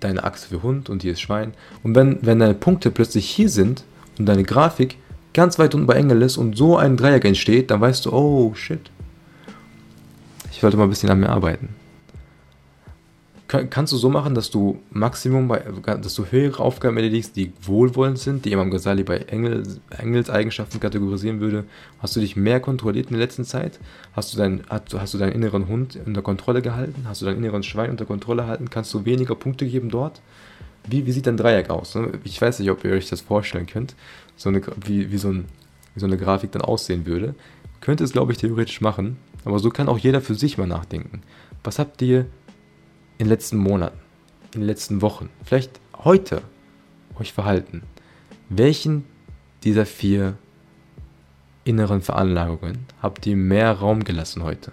deine Achse für Hund und hier ist Schwein. Und wenn, wenn deine Punkte plötzlich hier sind und deine Grafik ganz weit unten bei Engel ist und so ein Dreieck entsteht, dann weißt du, oh shit. Ich sollte mal ein bisschen an mir arbeiten kannst du so machen, dass du Maximum, bei, dass du höhere Aufgaben erledigst, die wohlwollend sind, die Imam Ghazali bei Engel, Engels kategorisieren würde? Hast du dich mehr kontrolliert in der letzten Zeit? Hast du, dein, hast du deinen inneren Hund unter Kontrolle gehalten? Hast du deinen inneren Schwein unter Kontrolle gehalten? Kannst du weniger Punkte geben dort? Wie, wie sieht dein Dreieck aus? Ne? Ich weiß nicht, ob ihr euch das vorstellen könnt, so eine, wie, wie, so ein, wie so eine Grafik dann aussehen würde. Könnte es, glaube ich, theoretisch machen, aber so kann auch jeder für sich mal nachdenken. Was habt ihr in den letzten Monaten, in den letzten Wochen, vielleicht heute euch verhalten? Welchen dieser vier inneren Veranlagungen habt ihr mehr Raum gelassen heute?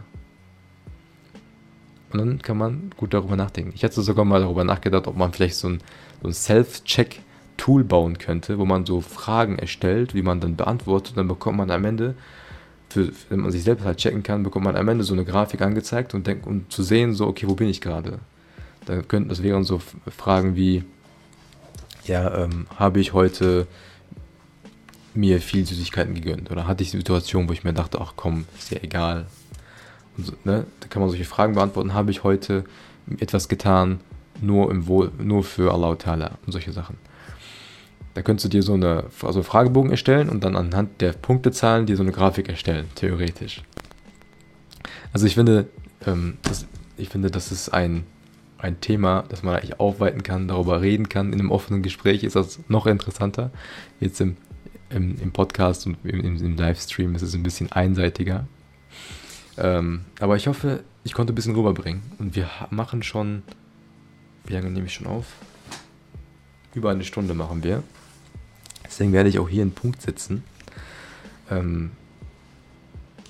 Und dann kann man gut darüber nachdenken. Ich hatte sogar mal darüber nachgedacht, ob man vielleicht so ein, so ein Self-Check-Tool bauen könnte, wo man so Fragen erstellt, wie man dann beantwortet. Dann bekommt man am Ende, für, wenn man sich selbst halt checken kann, bekommt man am Ende so eine Grafik angezeigt und, denk, um zu sehen, so, okay, wo bin ich gerade? Da könnten, das wären so Fragen wie, ja, ähm, habe ich heute mir viel Süßigkeiten gegönnt? Oder hatte ich eine Situation, wo ich mir dachte, ach komm, ist ja egal. So, ne? Da kann man solche Fragen beantworten. Habe ich heute etwas getan, nur, im Wohl, nur für Allah Ta'ala und solche Sachen. Da könntest du dir so eine also Fragebogen erstellen und dann anhand der Punktezahlen dir so eine Grafik erstellen, theoretisch. Also ich finde, ähm, das, ich finde, das ist ein ein Thema, das man eigentlich aufweiten kann, darüber reden kann. In einem offenen Gespräch ist das noch interessanter. Jetzt im, im, im Podcast und im, im, Livestream ist es ein bisschen einseitiger. Ähm, aber ich hoffe, ich konnte ein bisschen rüberbringen. Und wir machen schon. Wie lange nehme ich schon auf? Über eine Stunde machen wir. Deswegen werde ich auch hier einen Punkt setzen. Ähm,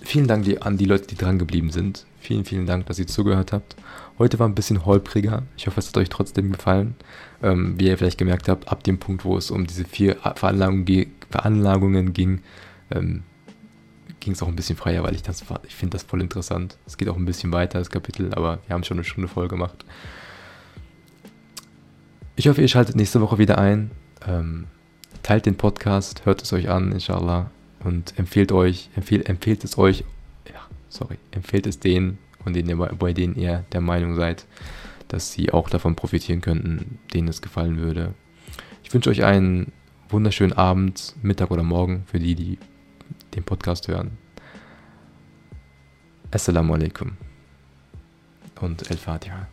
vielen Dank an die Leute, die dran geblieben sind. Vielen, vielen Dank, dass ihr zugehört habt. Heute war ein bisschen holpriger. Ich hoffe, es hat euch trotzdem gefallen. Ähm, wie ihr vielleicht gemerkt habt, ab dem Punkt, wo es um diese vier Veranlagungen, Veranlagungen ging, ähm, ging es auch ein bisschen freier, weil ich das ich finde das voll interessant. Es geht auch ein bisschen weiter, das Kapitel, aber wir haben schon eine Stunde voll gemacht. Ich hoffe, ihr schaltet nächste Woche wieder ein. Ähm, teilt den Podcast, hört es euch an, inshallah. Und empfehlt euch, empfehlt, empfehlt es euch, sorry, empfehlt es denen, von denen ihr, bei denen ihr der Meinung seid, dass sie auch davon profitieren könnten, denen es gefallen würde. Ich wünsche euch einen wunderschönen Abend, Mittag oder Morgen für die, die den Podcast hören. Assalamu alaikum und El Fatiha.